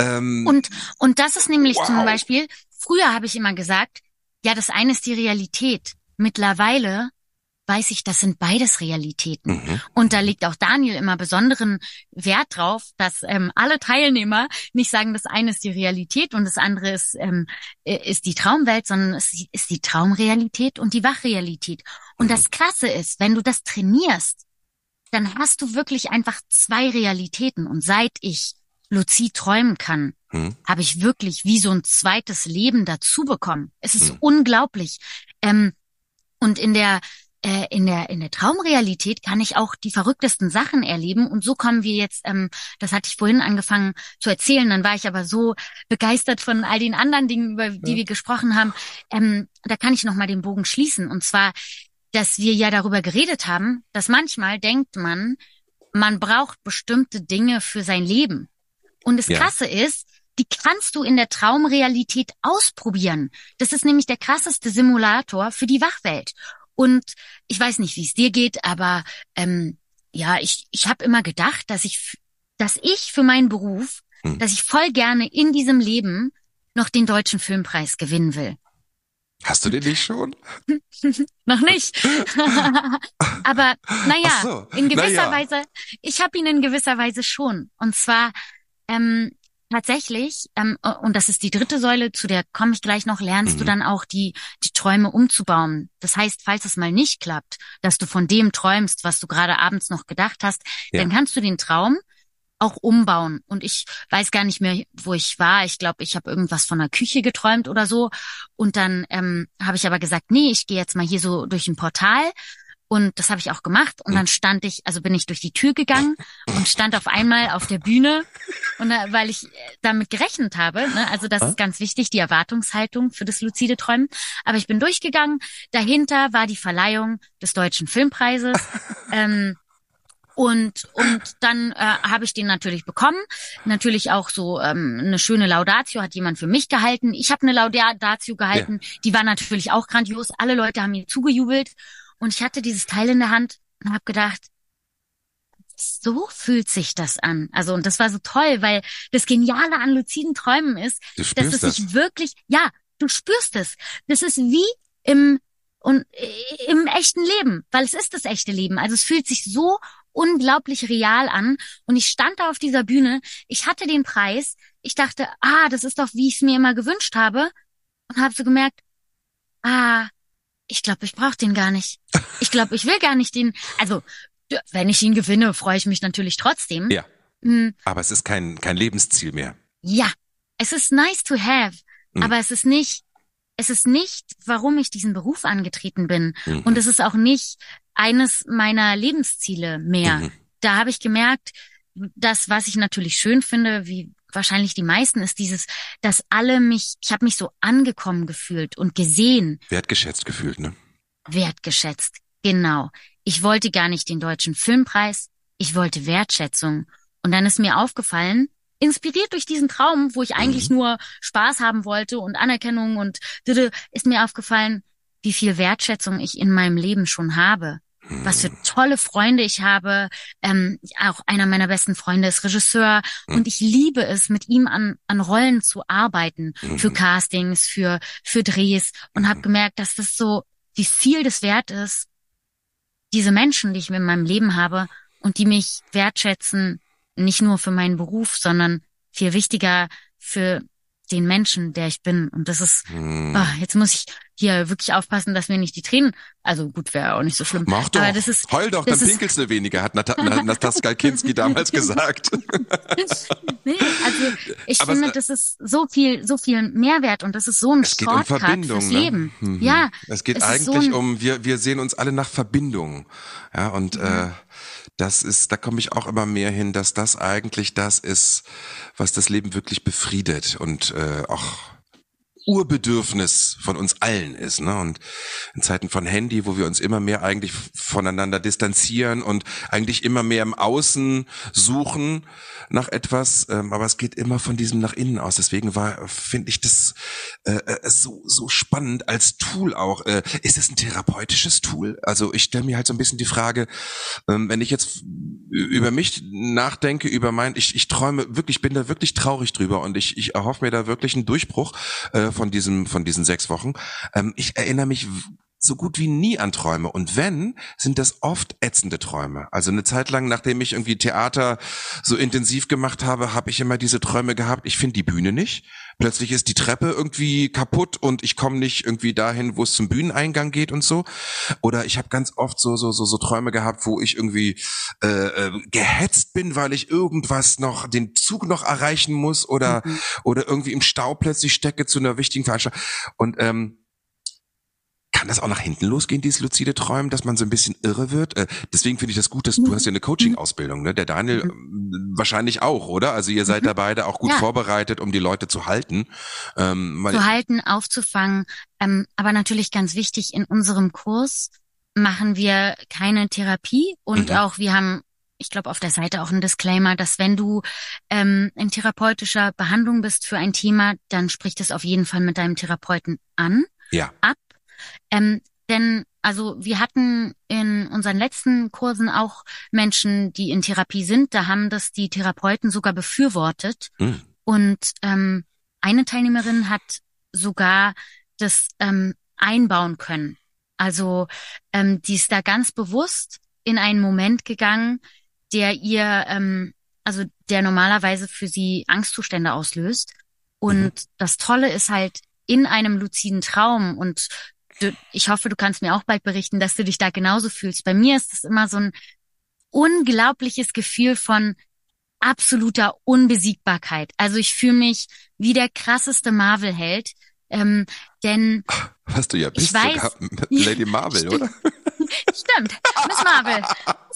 ähm, und und das ist nämlich wow. zum Beispiel. Früher habe ich immer gesagt, ja, das eine ist die Realität Mittlerweile weiß ich, das sind beides Realitäten. Mhm. Und da legt auch Daniel immer besonderen Wert drauf, dass ähm, alle Teilnehmer nicht sagen, das eine ist die Realität und das andere ist, ähm, äh, ist die Traumwelt, sondern es ist die Traumrealität und die Wachrealität. Und mhm. das Krasse ist, wenn du das trainierst, dann hast du wirklich einfach zwei Realitäten. Und seit ich luzid träumen kann, mhm. habe ich wirklich wie so ein zweites Leben dazu bekommen. Es ist mhm. unglaublich. Ähm, und in der äh, in der in der Traumrealität kann ich auch die verrücktesten Sachen erleben und so kommen wir jetzt ähm, das hatte ich vorhin angefangen zu erzählen dann war ich aber so begeistert von all den anderen Dingen über die ja. wir gesprochen haben ähm, da kann ich noch mal den Bogen schließen und zwar dass wir ja darüber geredet haben dass manchmal denkt man man braucht bestimmte Dinge für sein Leben und das ja. krasse ist die kannst du in der Traumrealität ausprobieren. Das ist nämlich der krasseste Simulator für die Wachwelt. Und ich weiß nicht, wie es dir geht, aber ähm, ja, ich, ich habe immer gedacht, dass ich, dass ich für meinen Beruf, hm. dass ich voll gerne in diesem Leben noch den deutschen Filmpreis gewinnen will. Hast du den nicht schon? noch nicht. aber naja, so. in gewisser naja. Weise, ich habe ihn in gewisser Weise schon. Und zwar ähm, tatsächlich, ähm, und das ist die dritte Säule, zu der komme ich gleich noch, lernst mhm. du dann auch die, die Träume umzubauen. Das heißt, falls es mal nicht klappt, dass du von dem träumst, was du gerade abends noch gedacht hast, ja. dann kannst du den Traum auch umbauen. Und ich weiß gar nicht mehr, wo ich war. Ich glaube, ich habe irgendwas von der Küche geträumt oder so. Und dann ähm, habe ich aber gesagt, nee, ich gehe jetzt mal hier so durch ein Portal und das habe ich auch gemacht. Und dann stand ich, also bin ich durch die Tür gegangen und stand auf einmal auf der Bühne. Und da, weil ich damit gerechnet habe, ne, also das ist ganz wichtig, die Erwartungshaltung für das luzide Träumen. Aber ich bin durchgegangen. Dahinter war die Verleihung des Deutschen Filmpreises. ähm, und und dann äh, habe ich den natürlich bekommen. Natürlich auch so ähm, eine schöne Laudatio hat jemand für mich gehalten. Ich habe eine Laudatio gehalten. Ja. Die war natürlich auch grandios. Alle Leute haben mir zugejubelt. Und ich hatte dieses Teil in der Hand und habe gedacht, so fühlt sich das an. Also und das war so toll, weil das Geniale an luziden Träumen ist, dass es das. sich wirklich, ja, du spürst es. Das ist wie im und im echten Leben, weil es ist das echte Leben. Also es fühlt sich so unglaublich real an. Und ich stand da auf dieser Bühne, ich hatte den Preis, ich dachte, ah, das ist doch, wie ich es mir immer gewünscht habe. Und habe so gemerkt, ah, ich glaube, ich brauche den gar nicht. Ich glaube, ich will gar nicht den. Also, wenn ich ihn gewinne, freue ich mich natürlich trotzdem. Ja. Mhm. Aber es ist kein, kein Lebensziel mehr. Ja. Es ist nice to have. Mhm. Aber es ist nicht, es ist nicht, warum ich diesen Beruf angetreten bin. Mhm. Und es ist auch nicht eines meiner Lebensziele mehr. Mhm. Da habe ich gemerkt, das, was ich natürlich schön finde, wie wahrscheinlich die meisten, ist dieses, dass alle mich, ich habe mich so angekommen gefühlt und gesehen. Wertgeschätzt gefühlt, ne? Wertgeschätzt, genau. Ich wollte gar nicht den deutschen Filmpreis, ich wollte Wertschätzung. Und dann ist mir aufgefallen, inspiriert durch diesen Traum, wo ich eigentlich mhm. nur Spaß haben wollte und Anerkennung und ist mir aufgefallen, wie viel Wertschätzung ich in meinem Leben schon habe. Was für tolle Freunde ich habe. Ähm, auch einer meiner besten Freunde ist Regisseur Mhm. und ich liebe es, mit ihm an, an Rollen zu arbeiten, für Mhm. Castings, für, für Drehs und habe gemerkt, dass das so, wie viel das wert ist, diese Menschen, die ich in meinem Leben habe und die mich wertschätzen, nicht nur für meinen Beruf, sondern viel wichtiger für den Menschen, der ich bin. Und das ist, ah, jetzt muss ich hier wirklich aufpassen, dass mir nicht die Tränen, also gut, wäre auch nicht so schlimm. Mach doch. Aber das ist, Heul doch, dann ist- pinkelst du weniger, hat Nat Na- Natascha Kinski damals gesagt. nee, also ich Aber finde, es- das ist so viel, so viel Mehrwert und das ist so ein Es geht um Verbindung. fürs ne? Leben. Mhm. Ja, Es geht es so eigentlich ein- um, wir, wir sehen uns alle nach Verbindung. Ja, und äh, das ist, da komme ich auch immer mehr hin, dass das eigentlich das ist, was das Leben wirklich befriedet und äh, auch Urbedürfnis von uns allen ist. Ne? Und in Zeiten von Handy, wo wir uns immer mehr eigentlich voneinander distanzieren und eigentlich immer mehr im Außen suchen nach etwas, ähm, aber es geht immer von diesem nach innen aus. Deswegen war, finde ich das äh, äh, so so spannend als Tool auch. Äh, ist es ein therapeutisches Tool? Also ich stelle mir halt so ein bisschen die Frage, ähm, wenn ich jetzt über mich nachdenke, über mein, ich, ich träume wirklich, bin da wirklich traurig drüber und ich, ich erhoffe mir da wirklich einen Durchbruch äh, von diesem, von diesen sechs Wochen. Ähm, ich erinnere mich so gut wie nie an Träume. Und wenn, sind das oft ätzende Träume. Also eine Zeit lang, nachdem ich irgendwie Theater so intensiv gemacht habe, habe ich immer diese Träume gehabt, ich finde die Bühne nicht. Plötzlich ist die Treppe irgendwie kaputt und ich komme nicht irgendwie dahin, wo es zum Bühneneingang geht und so. Oder ich habe ganz oft so so so so Träume gehabt, wo ich irgendwie äh, äh, gehetzt bin, weil ich irgendwas noch den Zug noch erreichen muss oder oder irgendwie im Stau plötzlich stecke zu einer wichtigen Veranstaltung. Und ähm, kann das auch nach hinten losgehen, dieses luzide Träumen, dass man so ein bisschen irre wird? Äh, deswegen finde ich das gut, dass du hast ja eine Coaching-Ausbildung, ne? Der Daniel ähm, wahrscheinlich auch, oder? Also ihr seid da beide auch gut Ja. vorbereitet, um die Leute zu halten. Ähm, zu halten, aufzufangen. Ähm, aber natürlich ganz wichtig, in unserem Kurs machen wir keine Therapie und Mhm. auch wir haben, ich glaube, auf der Seite auch einen Disclaimer, dass wenn du ähm, in therapeutischer Behandlung bist für ein Thema, dann sprich das auf jeden Fall mit deinem Therapeuten an. ja. ab. Ähm, denn also wir hatten in unseren letzten Kursen auch Menschen, die in Therapie sind. Da haben das die Therapeuten sogar befürwortet. Hm. Und ähm, eine Teilnehmerin hat sogar das ähm, einbauen können. Also ähm, die ist da ganz bewusst in einen Moment gegangen, der ihr, ähm, also der normalerweise für sie Angstzustände auslöst. Und das Tolle ist halt in einem luziden Traum und du, ich hoffe, du kannst mir auch bald berichten, dass du dich da genauso fühlst. Bei mir ist es immer so ein unglaubliches Gefühl von absoluter Unbesiegbarkeit. Also ich fühle mich wie der krasseste Marvel-Held, ähm, denn Was du ja bist, weiß. sogar Lady Marvel, oder? Stimmt, Miss Marvel.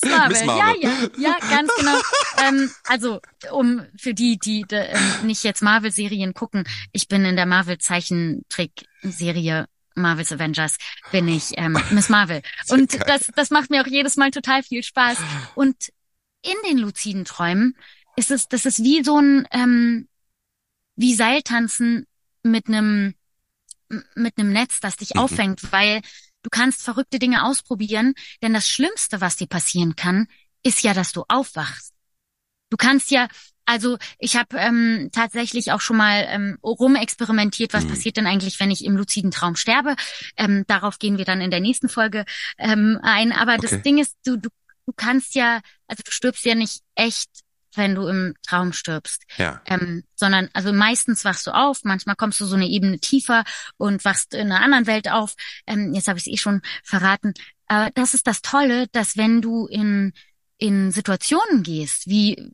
Miss Marvel. Miss Marvel. Ja, ja, ja, ganz genau. ähm, also, um für die, die de, ähm, nicht jetzt Marvel-Serien gucken, ich bin in der Marvel-Zeichentrick-Serie Marvel's Avengers, bin ich ähm, Miss Marvel. Und geil. das, das macht mir auch jedes Mal total viel Spaß. Und in den luziden Träumen ist es, das ist wie so ein, ähm, wie Seiltanzen mit einem mit einem Netz, das dich Mhm. auffängt, weil du kannst verrückte Dinge ausprobieren, denn das Schlimmste, was dir passieren kann, ist ja, dass du aufwachst. Du kannst ja, also ich habe ähm, tatsächlich auch schon mal ähm, rumexperimentiert, was Mhm. passiert denn eigentlich, wenn ich im luziden Traum sterbe. Ähm, darauf gehen wir dann in der nächsten Folge ähm, ein. Aber Okay. das Ding ist, du, du, du kannst ja, also du stirbst ja nicht echt, wenn du im Traum stirbst Ja. ähm, sondern also meistens wachst du auf, manchmal kommst du so eine Ebene tiefer und wachst in einer anderen Welt auf. Ähm, jetzt habe ich es eh schon verraten. Aber das ist das Tolle, dass wenn du in in Situationen gehst, wie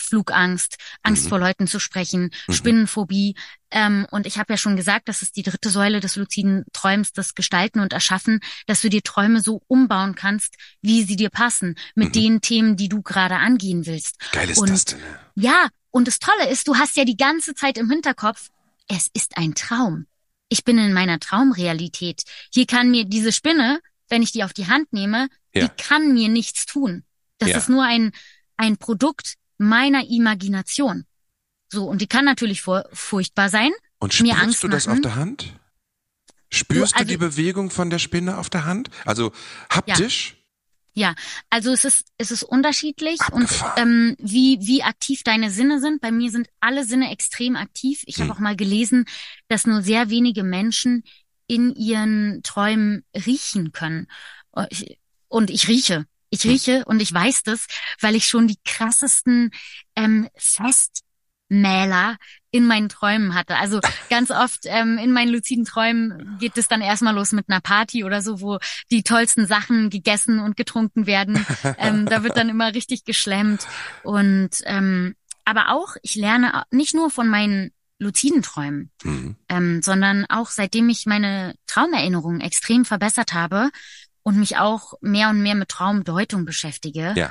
Flugangst, Angst Mhm. vor Leuten zu sprechen, Mhm. Spinnenphobie. Ähm, und ich habe ja schon gesagt, das ist die dritte Säule des luziden Träums, das Gestalten und Erschaffen, dass du dir Träume so umbauen kannst, wie sie dir passen, mit Mhm. den Themen, die du gerade angehen willst. Geil ist Und- das denn? Ja, und das Tolle ist, du hast ja die ganze Zeit im Hinterkopf, es ist ein Traum. Ich bin in meiner Traumrealität. Hier kann mir diese Spinne, wenn ich die auf die Hand nehme, Ja. die kann mir nichts tun. Das Ja. ist nur ein, ein Produkt meiner Imagination. So, und die kann natürlich fur furchtbar sein. Und mir spürst Angst du das machen? auf der Hand? Spürst Du, du, also- die Bewegung von der Spinne auf der Hand? Also haptisch? Ja, also es ist es ist unterschiedlich Abgefahren. und ähm, wie wie aktiv deine Sinne sind. Bei mir sind alle Sinne extrem aktiv. Ich Hm. habe auch mal gelesen, dass nur sehr wenige Menschen in ihren Träumen riechen können. Ich, und ich rieche. Ich rieche und ich weiß das, weil ich schon die krassesten ähm, Festmäler in meinen Träumen hatte. Also ganz oft ähm, in meinen luziden Träumen geht es dann erstmal los mit einer Party oder so, wo die tollsten Sachen gegessen und getrunken werden. ähm, da wird dann immer richtig geschlemmt. Und ähm, aber auch, ich lerne nicht nur von meinen luziden Träumen, Mhm. ähm, sondern auch seitdem ich meine Traumerinnerungen extrem verbessert habe und mich auch mehr und mehr mit Traumdeutung beschäftige, Ja.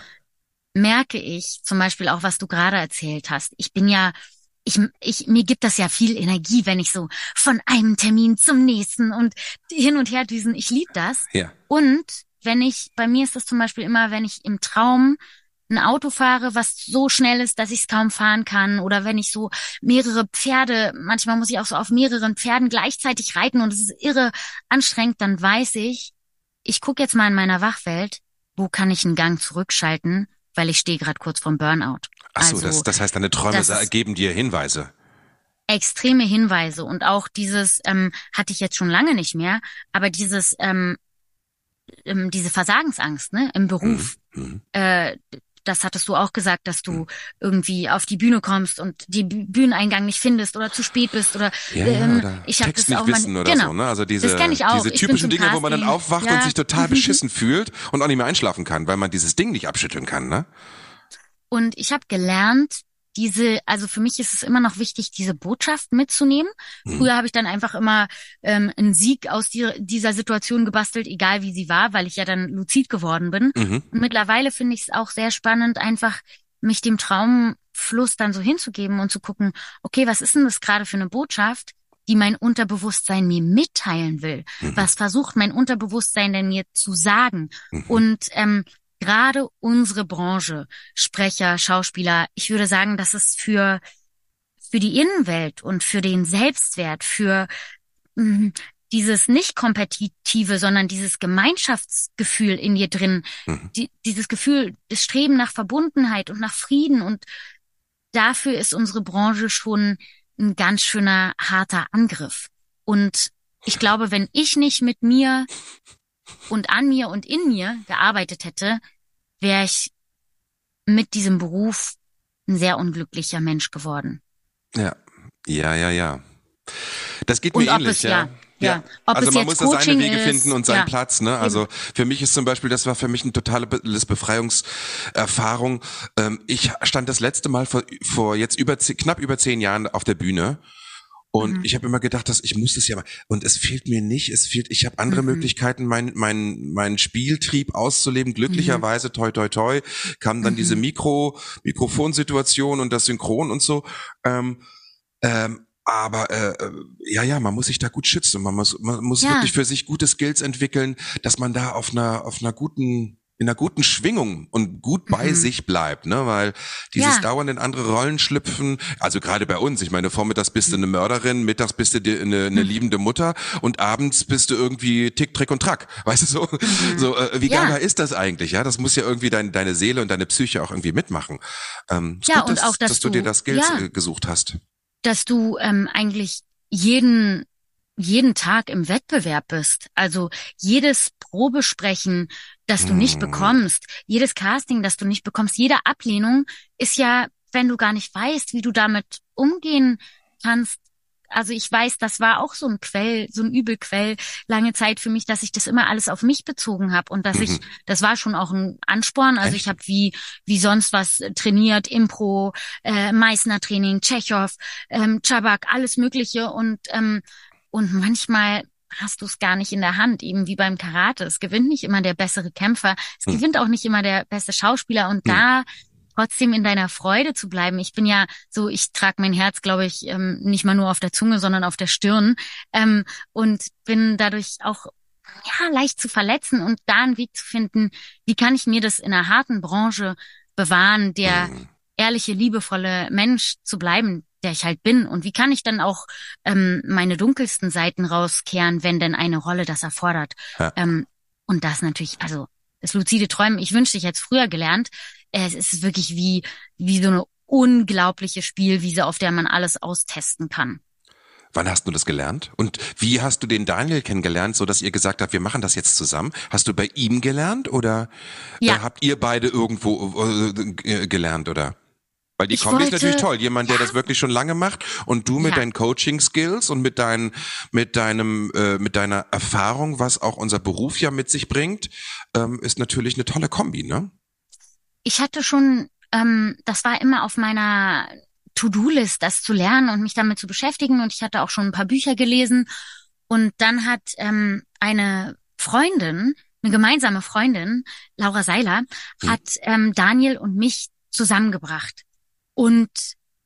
merke ich zum Beispiel auch, was du gerade erzählt hast. Ich bin ja, ich, ich, mir gibt das ja viel Energie, wenn ich so von einem Termin zum nächsten und hin und her düsen. Ich liebe das. Ja. Und wenn ich, bei mir ist das zum Beispiel immer, wenn ich im Traum ein Auto fahre, was so schnell ist, dass ich es kaum fahren kann, oder wenn ich so mehrere Pferde, manchmal muss ich auch so auf mehreren Pferden gleichzeitig reiten und es ist irre anstrengend, dann weiß ich, ich gucke jetzt mal in meiner Wachwelt, wo kann ich einen Gang zurückschalten, weil ich stehe gerade kurz vorm Burnout. Ach so, Also, das, das heißt, deine Träume geben dir Hinweise. extreme Hinweise und auch dieses ähm, hatte ich jetzt schon lange nicht mehr, aber dieses ähm, ähm, diese Versagensangst ne im Beruf, Mhm. äh, das hattest du auch gesagt, dass du irgendwie auf die Bühne kommst und die Bü- Bühneneingang nicht findest oder zu spät bist oder Ja, ähm, oder ich habe das nicht auch mal- wissen oder genau. so, ne? Also diese, Das kenn ich auch. diese typischen Dinge, wo man dann Casting. aufwacht Ja. und sich total beschissen fühlt und auch nicht mehr einschlafen kann, weil man dieses Ding nicht abschütteln kann, ne? Und ich habe gelernt, diese, also für mich ist es immer noch wichtig, diese Botschaft mitzunehmen. Mhm. Früher habe ich dann einfach immer ähm, einen Sieg aus die, dieser Situation gebastelt, egal wie sie war, weil ich ja dann luzid geworden bin. Mhm. Und mittlerweile finde ich es auch sehr spannend, einfach mich dem Traumfluss dann so hinzugeben und zu gucken, okay, was ist denn das gerade für eine Botschaft, die mein Unterbewusstsein mir mitteilen will? Mhm. Was versucht mein Unterbewusstsein denn mir zu sagen? Mhm. Und ähm, gerade unsere Branche, Sprecher, Schauspieler, ich würde sagen, dass es für für die Innenwelt und für den Selbstwert, für mh, dieses nicht kompetitive, sondern dieses Gemeinschaftsgefühl in dir drin, Mhm. die, dieses Gefühl, das Streben nach Verbundenheit und nach Frieden und dafür ist unsere Branche schon ein ganz schöner harter Angriff. Und ich glaube, wenn ich nicht mit mir und an mir und in mir gearbeitet hätte, wäre ich mit diesem Beruf ein sehr unglücklicher Mensch geworden. Ja. Ja, ja, ja. Das geht Und mir ähnlich, es- ja. ja, ja. Ob also man muss da seine Coaching Wege ist, finden und seinen ja. Platz, ne? Also für mich ist zum Beispiel, das war für mich eine totale Be Befreiungserfahrung. Ähm, ich stand das letzte Mal vor, vor jetzt über knapp über zehn Jahren auf der Bühne. Und Mhm. ich habe immer gedacht, dass ich muss das ja mal. Und es fehlt mir nicht. Es fehlt. Ich habe andere Mhm. Möglichkeiten, meinen mein, mein Spieltrieb auszuleben. Glücklicherweise, toi toi toi, kam dann Mhm. diese Mikro Mikrofonsituation und das Synchron und so. Ähm, ähm, aber äh, äh, ja, ja, man muss sich da gut schützen. Man muss, man muss Ja. wirklich für sich gute Skills entwickeln, dass man da auf einer, auf einer guten, in einer guten Schwingung und gut bei Mhm. sich bleibt, ne? Weil dieses Ja. dauernd in andere Rollen schlüpfen, also gerade bei uns, ich meine, vormittags bist du eine Mörderin, mittags bist du eine, eine Mhm. liebende Mutter und abends bist du irgendwie Tick, Trick und Track. Weißt du so? So, äh, wie Mhm. Ja. gaga ist das eigentlich? Ja, das muss ja irgendwie dein, deine Seele und deine Psyche auch irgendwie mitmachen. Ähm, ist Ja, gut, und dass, auch, dass dass du dir du- das Skills ja. äh, gesucht hast. dass du ähm, eigentlich jeden jeden Tag im Wettbewerb bist. Also jedes Probesprechen, das du nicht Mm. bekommst, jedes Casting, das du nicht bekommst, jede Ablehnung ist ja, wenn du gar nicht weißt, wie du damit umgehen kannst. Also ich weiß, das war auch so ein Quell, so ein Übelquell lange Zeit für mich, dass ich das immer alles auf mich bezogen habe und dass ich, Mhm. das war schon auch ein Ansporn. Also Echt? ich habe wie wie sonst was trainiert, Impro, äh, Meißner Training, Tschechow, ähm, Chabak, alles Mögliche und ähm, und manchmal hast du es gar nicht in der Hand, eben wie beim Karate. Es gewinnt nicht immer der bessere Kämpfer, es Hm. gewinnt auch nicht immer der beste Schauspieler und da trotzdem in deiner Freude zu bleiben. Ich bin ja so, ich trage mein Herz, glaube ich, ähm, nicht mal nur auf der Zunge, sondern auf der Stirn ähm, und bin dadurch auch ja leicht zu verletzen und da einen Weg zu finden, wie kann ich mir das in einer harten Branche bewahren, der Mhm. ehrliche, liebevolle Mensch zu bleiben, der ich halt bin. Und wie kann ich dann auch ähm, meine dunkelsten Seiten rauskehren, wenn denn eine Rolle das erfordert? Ja. Ähm, und das natürlich, also das luzide Träumen, ich wünschte, ich hätte es früher gelernt. Es ist wirklich wie, wie so eine unglaubliche Spielwiese, auf der man alles austesten kann. Wann hast du das gelernt? Und wie hast du den Daniel kennengelernt, so dass ihr gesagt habt, wir machen das jetzt zusammen? Hast du bei ihm gelernt oder ja. äh, habt ihr beide irgendwo äh, gelernt oder? Weil die Ich Kombi ist natürlich toll. Jemand, der Ja. das wirklich schon lange macht und du mit Ja. deinen Coaching-Skills und mit deinen, mit deinem, äh, mit deiner Erfahrung, was auch unser Beruf ja mit sich bringt, ähm, ist natürlich eine tolle Kombi, ne? ich hatte schon, ähm, das war immer auf meiner To-Do-List, das zu lernen und mich damit zu beschäftigen. Und ich hatte auch schon ein paar Bücher gelesen. Und dann hat ähm, eine Freundin, eine gemeinsame Freundin, Laura Seiler, Mhm. hat ähm, Daniel und mich zusammengebracht. Und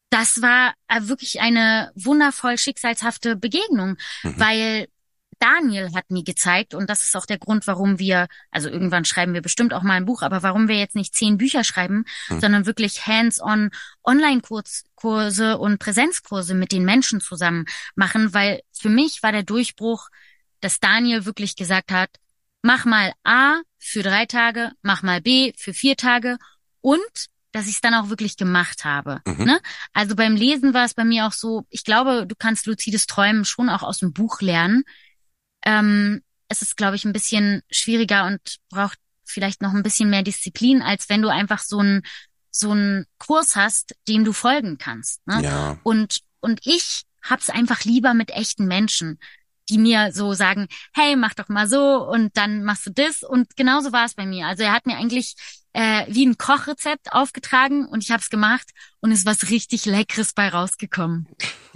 das war äh, wirklich eine wundervoll schicksalshafte Begegnung, Mhm. weil Daniel hat mir gezeigt, und das ist auch der Grund, warum wir, also irgendwann schreiben wir bestimmt auch mal ein Buch, aber warum wir jetzt nicht zehn Bücher schreiben, Hm. sondern wirklich hands-on Online-Kurse und Präsenzkurse mit den Menschen zusammen machen, weil für mich war der Durchbruch, dass Daniel wirklich gesagt hat, mach mal A für drei Tage, mach mal B für vier Tage und dass ich es dann auch wirklich gemacht habe. Mhm. Ne? Also beim Lesen war es bei mir auch so, ich glaube, du kannst luzides Träumen schon auch aus dem Buch lernen. Ähm, es ist, glaube ich, ein bisschen schwieriger und braucht vielleicht noch ein bisschen mehr Disziplin, als wenn du einfach so einen so einen Kurs hast, dem du folgen kannst. Ne? Ja. Und und ich hab's einfach lieber mit echten Menschen, die mir so sagen, hey, mach doch mal so und dann machst du das. Und genauso war es bei mir. Also er hat mir eigentlich äh, wie ein Kochrezept aufgetragen und ich habe es gemacht und es ist was richtig Leckeres bei rausgekommen.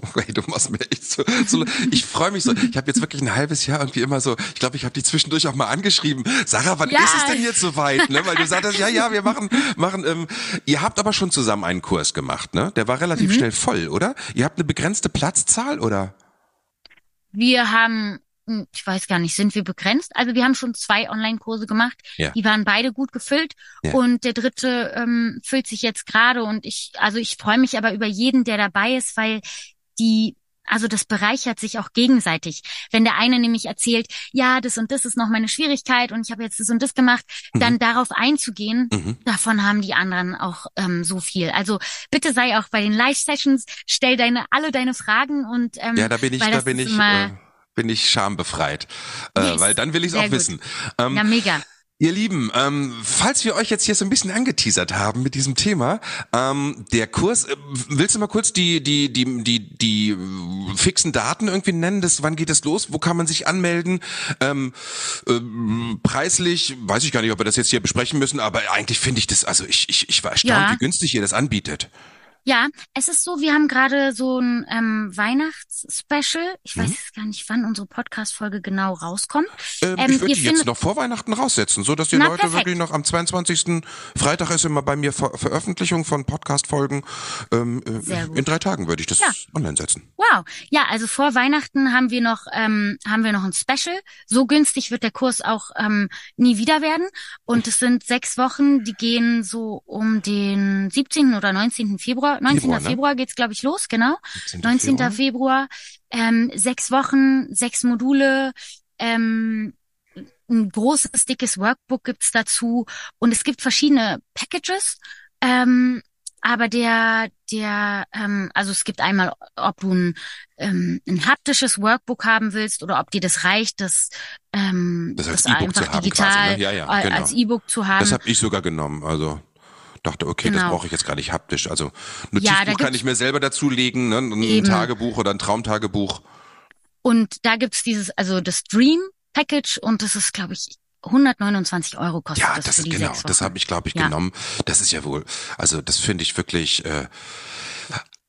Okay, du machst mir echt so, so ich freue mich so. Ich habe jetzt wirklich ein halbes Jahr irgendwie immer so, ich glaube, ich habe die zwischendurch auch mal angeschrieben. Sarah, wann Ja. ist es denn jetzt soweit? Ne? Weil du sagtest, ja, ja, wir machen, machen. Ähm, ihr habt aber schon zusammen einen Kurs gemacht, ne? Der war relativ Mhm. schnell voll, oder? Ihr habt eine begrenzte Platzzahl, oder? Wir haben, hm, ich weiß gar nicht, sind wir begrenzt? Also wir haben schon zwei Online-Kurse gemacht. Ja. Die waren beide gut gefüllt. Ja. Und der dritte ähm, füllt sich jetzt gerade. Und ich, also ich freue mich aber über jeden, der dabei ist, weil die also das bereichert sich auch gegenseitig. Wenn der eine nämlich erzählt, ja, das und das ist noch meine Schwierigkeit und ich habe jetzt das und das gemacht, Mhm. dann darauf einzugehen, Mhm. davon haben die anderen auch ähm, so viel. Also bitte sei auch bei den Live-Sessions, stell deine alle deine Fragen und ähm, Ja, da bin ich, da bin ich, äh, bin ich schambefreit, äh, Yes. weil dann will ich es auch gut. wissen. Ähm, ja mega. Ihr Lieben, ähm, falls wir euch jetzt hier so ein bisschen angeteasert haben mit diesem Thema, ähm, der Kurs, äh, willst du mal kurz die die die die die fixen Daten irgendwie nennen? Das, wann geht es los? Wo kann man sich anmelden? Ähm, ähm, preislich, weiß ich gar nicht, ob wir das jetzt hier besprechen müssen, aber eigentlich finde ich das, also ich ich ich war erstaunt, Ja. wie günstig ihr das anbietet. Ja, es ist so, wir haben gerade so ein ähm, Weihnachts-Special. Ich weiß Mhm. jetzt gar nicht, wann unsere Podcast-Folge genau rauskommt. Ähm, Ähm, ich würde die jetzt noch vor Weihnachten raussetzen, so dass die Na, Leute perfekt. wirklich noch am 22. Freitag ist immer bei mir Ver Veröffentlichung von Podcast-Folgen. Ähm, äh, in drei Tagen würde ich das Ja. online setzen. Wow. Ja, also vor Weihnachten haben wir noch ähm, haben wir noch ein Special. So günstig wird der Kurs auch ähm, nie wieder werden. Und es sind sechs Wochen, die gehen so um den 17. oder 19. Februar. 19. Februar, Februar, ne? geht's, glaube ich, los, genau. 19. 19. Februar. Februar. Ähm, sechs Wochen, sechs Module. Ähm, ein großes, dickes Workbook gibt's dazu. Und es gibt verschiedene Packages. Ähm, aber der, der, ähm, also es gibt einmal, ob du ein, ähm, ein haptisches Workbook haben willst oder ob dir das reicht, das, ähm, Das als das E-Book zu einfach haben digital quasi, ne? Ja, ja, genau. als E-Book zu haben. Das habe ich sogar genommen. Also dachte, okay, das Genau. brauche ich jetzt gar nicht haptisch. Also Ja, Notizbuch da kann ich mir selber dazulegen, ne? ein Eben. Tagebuch oder ein Traumtagebuch. Und da gibt's dieses, also das Dream Package und das ist, glaube ich, 129 Euro kostet Ja, das, das für ist die genau, sechs das Wochen. habe ich, glaube ich, Ja. genommen. Das ist ja wohl, also das finde ich wirklich. Äh,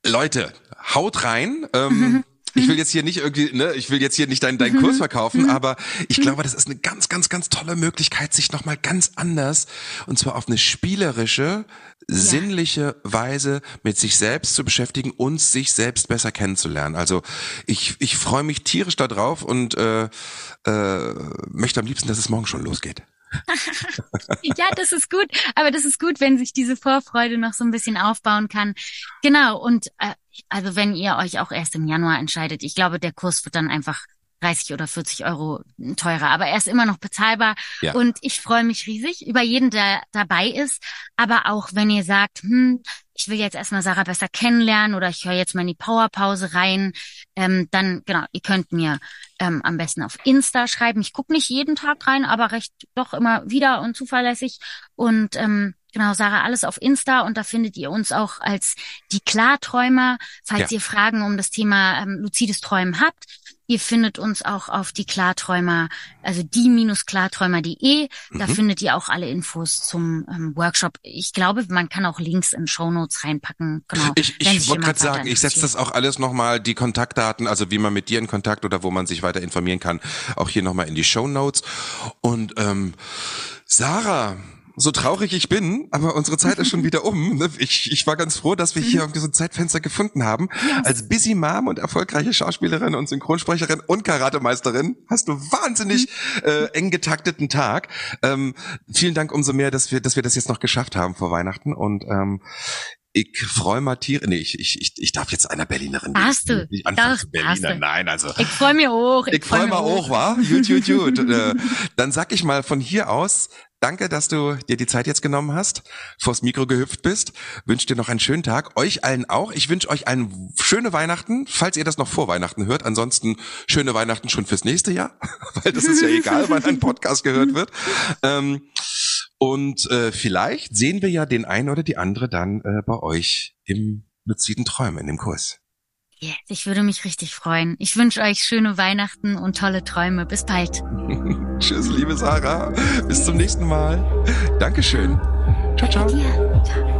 Leute, haut rein. Ähm, Ich will jetzt hier nicht irgendwie, ne, ich will jetzt hier nicht deinen, deinen Kurs verkaufen, aber ich glaube, das ist eine ganz, ganz, ganz tolle Möglichkeit, sich nochmal ganz anders und zwar auf eine spielerische, sinnliche Weise mit sich selbst zu beschäftigen und sich selbst besser kennenzulernen. Also ich, ich freue mich tierisch da drauf und äh, äh, möchte am liebsten, dass es morgen schon losgeht. Ja, das ist gut, aber das ist gut, wenn sich diese Vorfreude noch so ein bisschen aufbauen kann. Genau, und äh, also wenn ihr euch auch erst im Januar entscheidet, ich glaube, der Kurs wird dann einfach 30 oder 40 Euro teurer. Aber er ist immer noch bezahlbar. Ja. Und ich freue mich riesig über jeden, der dabei ist. Aber auch wenn ihr sagt, hm, ich will jetzt erstmal Sarah besser kennenlernen oder ich höre jetzt mal in die Powerpause rein, ähm, dann genau, ihr könnt mir ähm, am besten auf Insta schreiben. Ich gucke nicht jeden Tag rein, aber recht doch immer wieder und zuverlässig. Und ähm, Genau, Sarah, alles auf Insta und da findet ihr uns auch als die Klarträumer, falls Ja. ihr Fragen um das Thema ähm, luzides Träumen habt. Ihr findet uns auch auf die Klarträumer, also die-klarträumer.de. Da Mhm. findet ihr auch alle Infos zum ähm, Workshop. Ich glaube, man kann auch Links in Shownotes reinpacken. Genau. Ich, ich wollte gerade sagen, ich setze das auch alles nochmal, die Kontaktdaten, also wie man mit dir in Kontakt oder wo man sich weiter informieren kann, auch hier nochmal in die Show Notes. Und ähm, Sarah, so traurig ich bin, aber unsere Zeit ist schon wieder um. ne? Ich, ich war ganz froh, dass wir hier irgendwie so ein Zeitfenster gefunden haben. Als Busy Mom und erfolgreiche Schauspielerin und Synchronsprecherin und Karatemeisterin hast du wahnsinnig äh, eng getakteten Tag. Ähm, vielen Dank umso mehr, dass wir, dass wir das jetzt noch geschafft haben vor Weihnachten und ähm, ich freue mal Tiere. Nee, ich, ich, ich, ich darf jetzt einer Berlinerin. Werden. du. Darfst- zu Berliner. Nein, also. Ich freue mich hoch. Ich freue freu mich hoch, wa? Gut, gut, gut. äh, dann sag ich mal von hier aus, danke, dass du dir die Zeit jetzt genommen hast, vors Mikro gehüpft bist. Wünsche dir noch einen schönen Tag. Euch allen auch. Ich wünsche euch einen schöne Weihnachten, falls ihr das noch vor Weihnachten hört. Ansonsten schöne Weihnachten schon fürs nächste Jahr, weil das ist ja egal, wann ein Podcast gehört wird. Ähm, und äh, vielleicht sehen wir ja den einen oder die andere dann äh, bei euch im luziden Träumen, in dem Kurs. Yes, ich würde mich richtig freuen. Ich wünsche euch schöne Weihnachten und tolle Träume. Bis bald. Tschüss, liebe Sarah. Bis zum nächsten Mal. Dankeschön. Ciao, ciao. Ciao.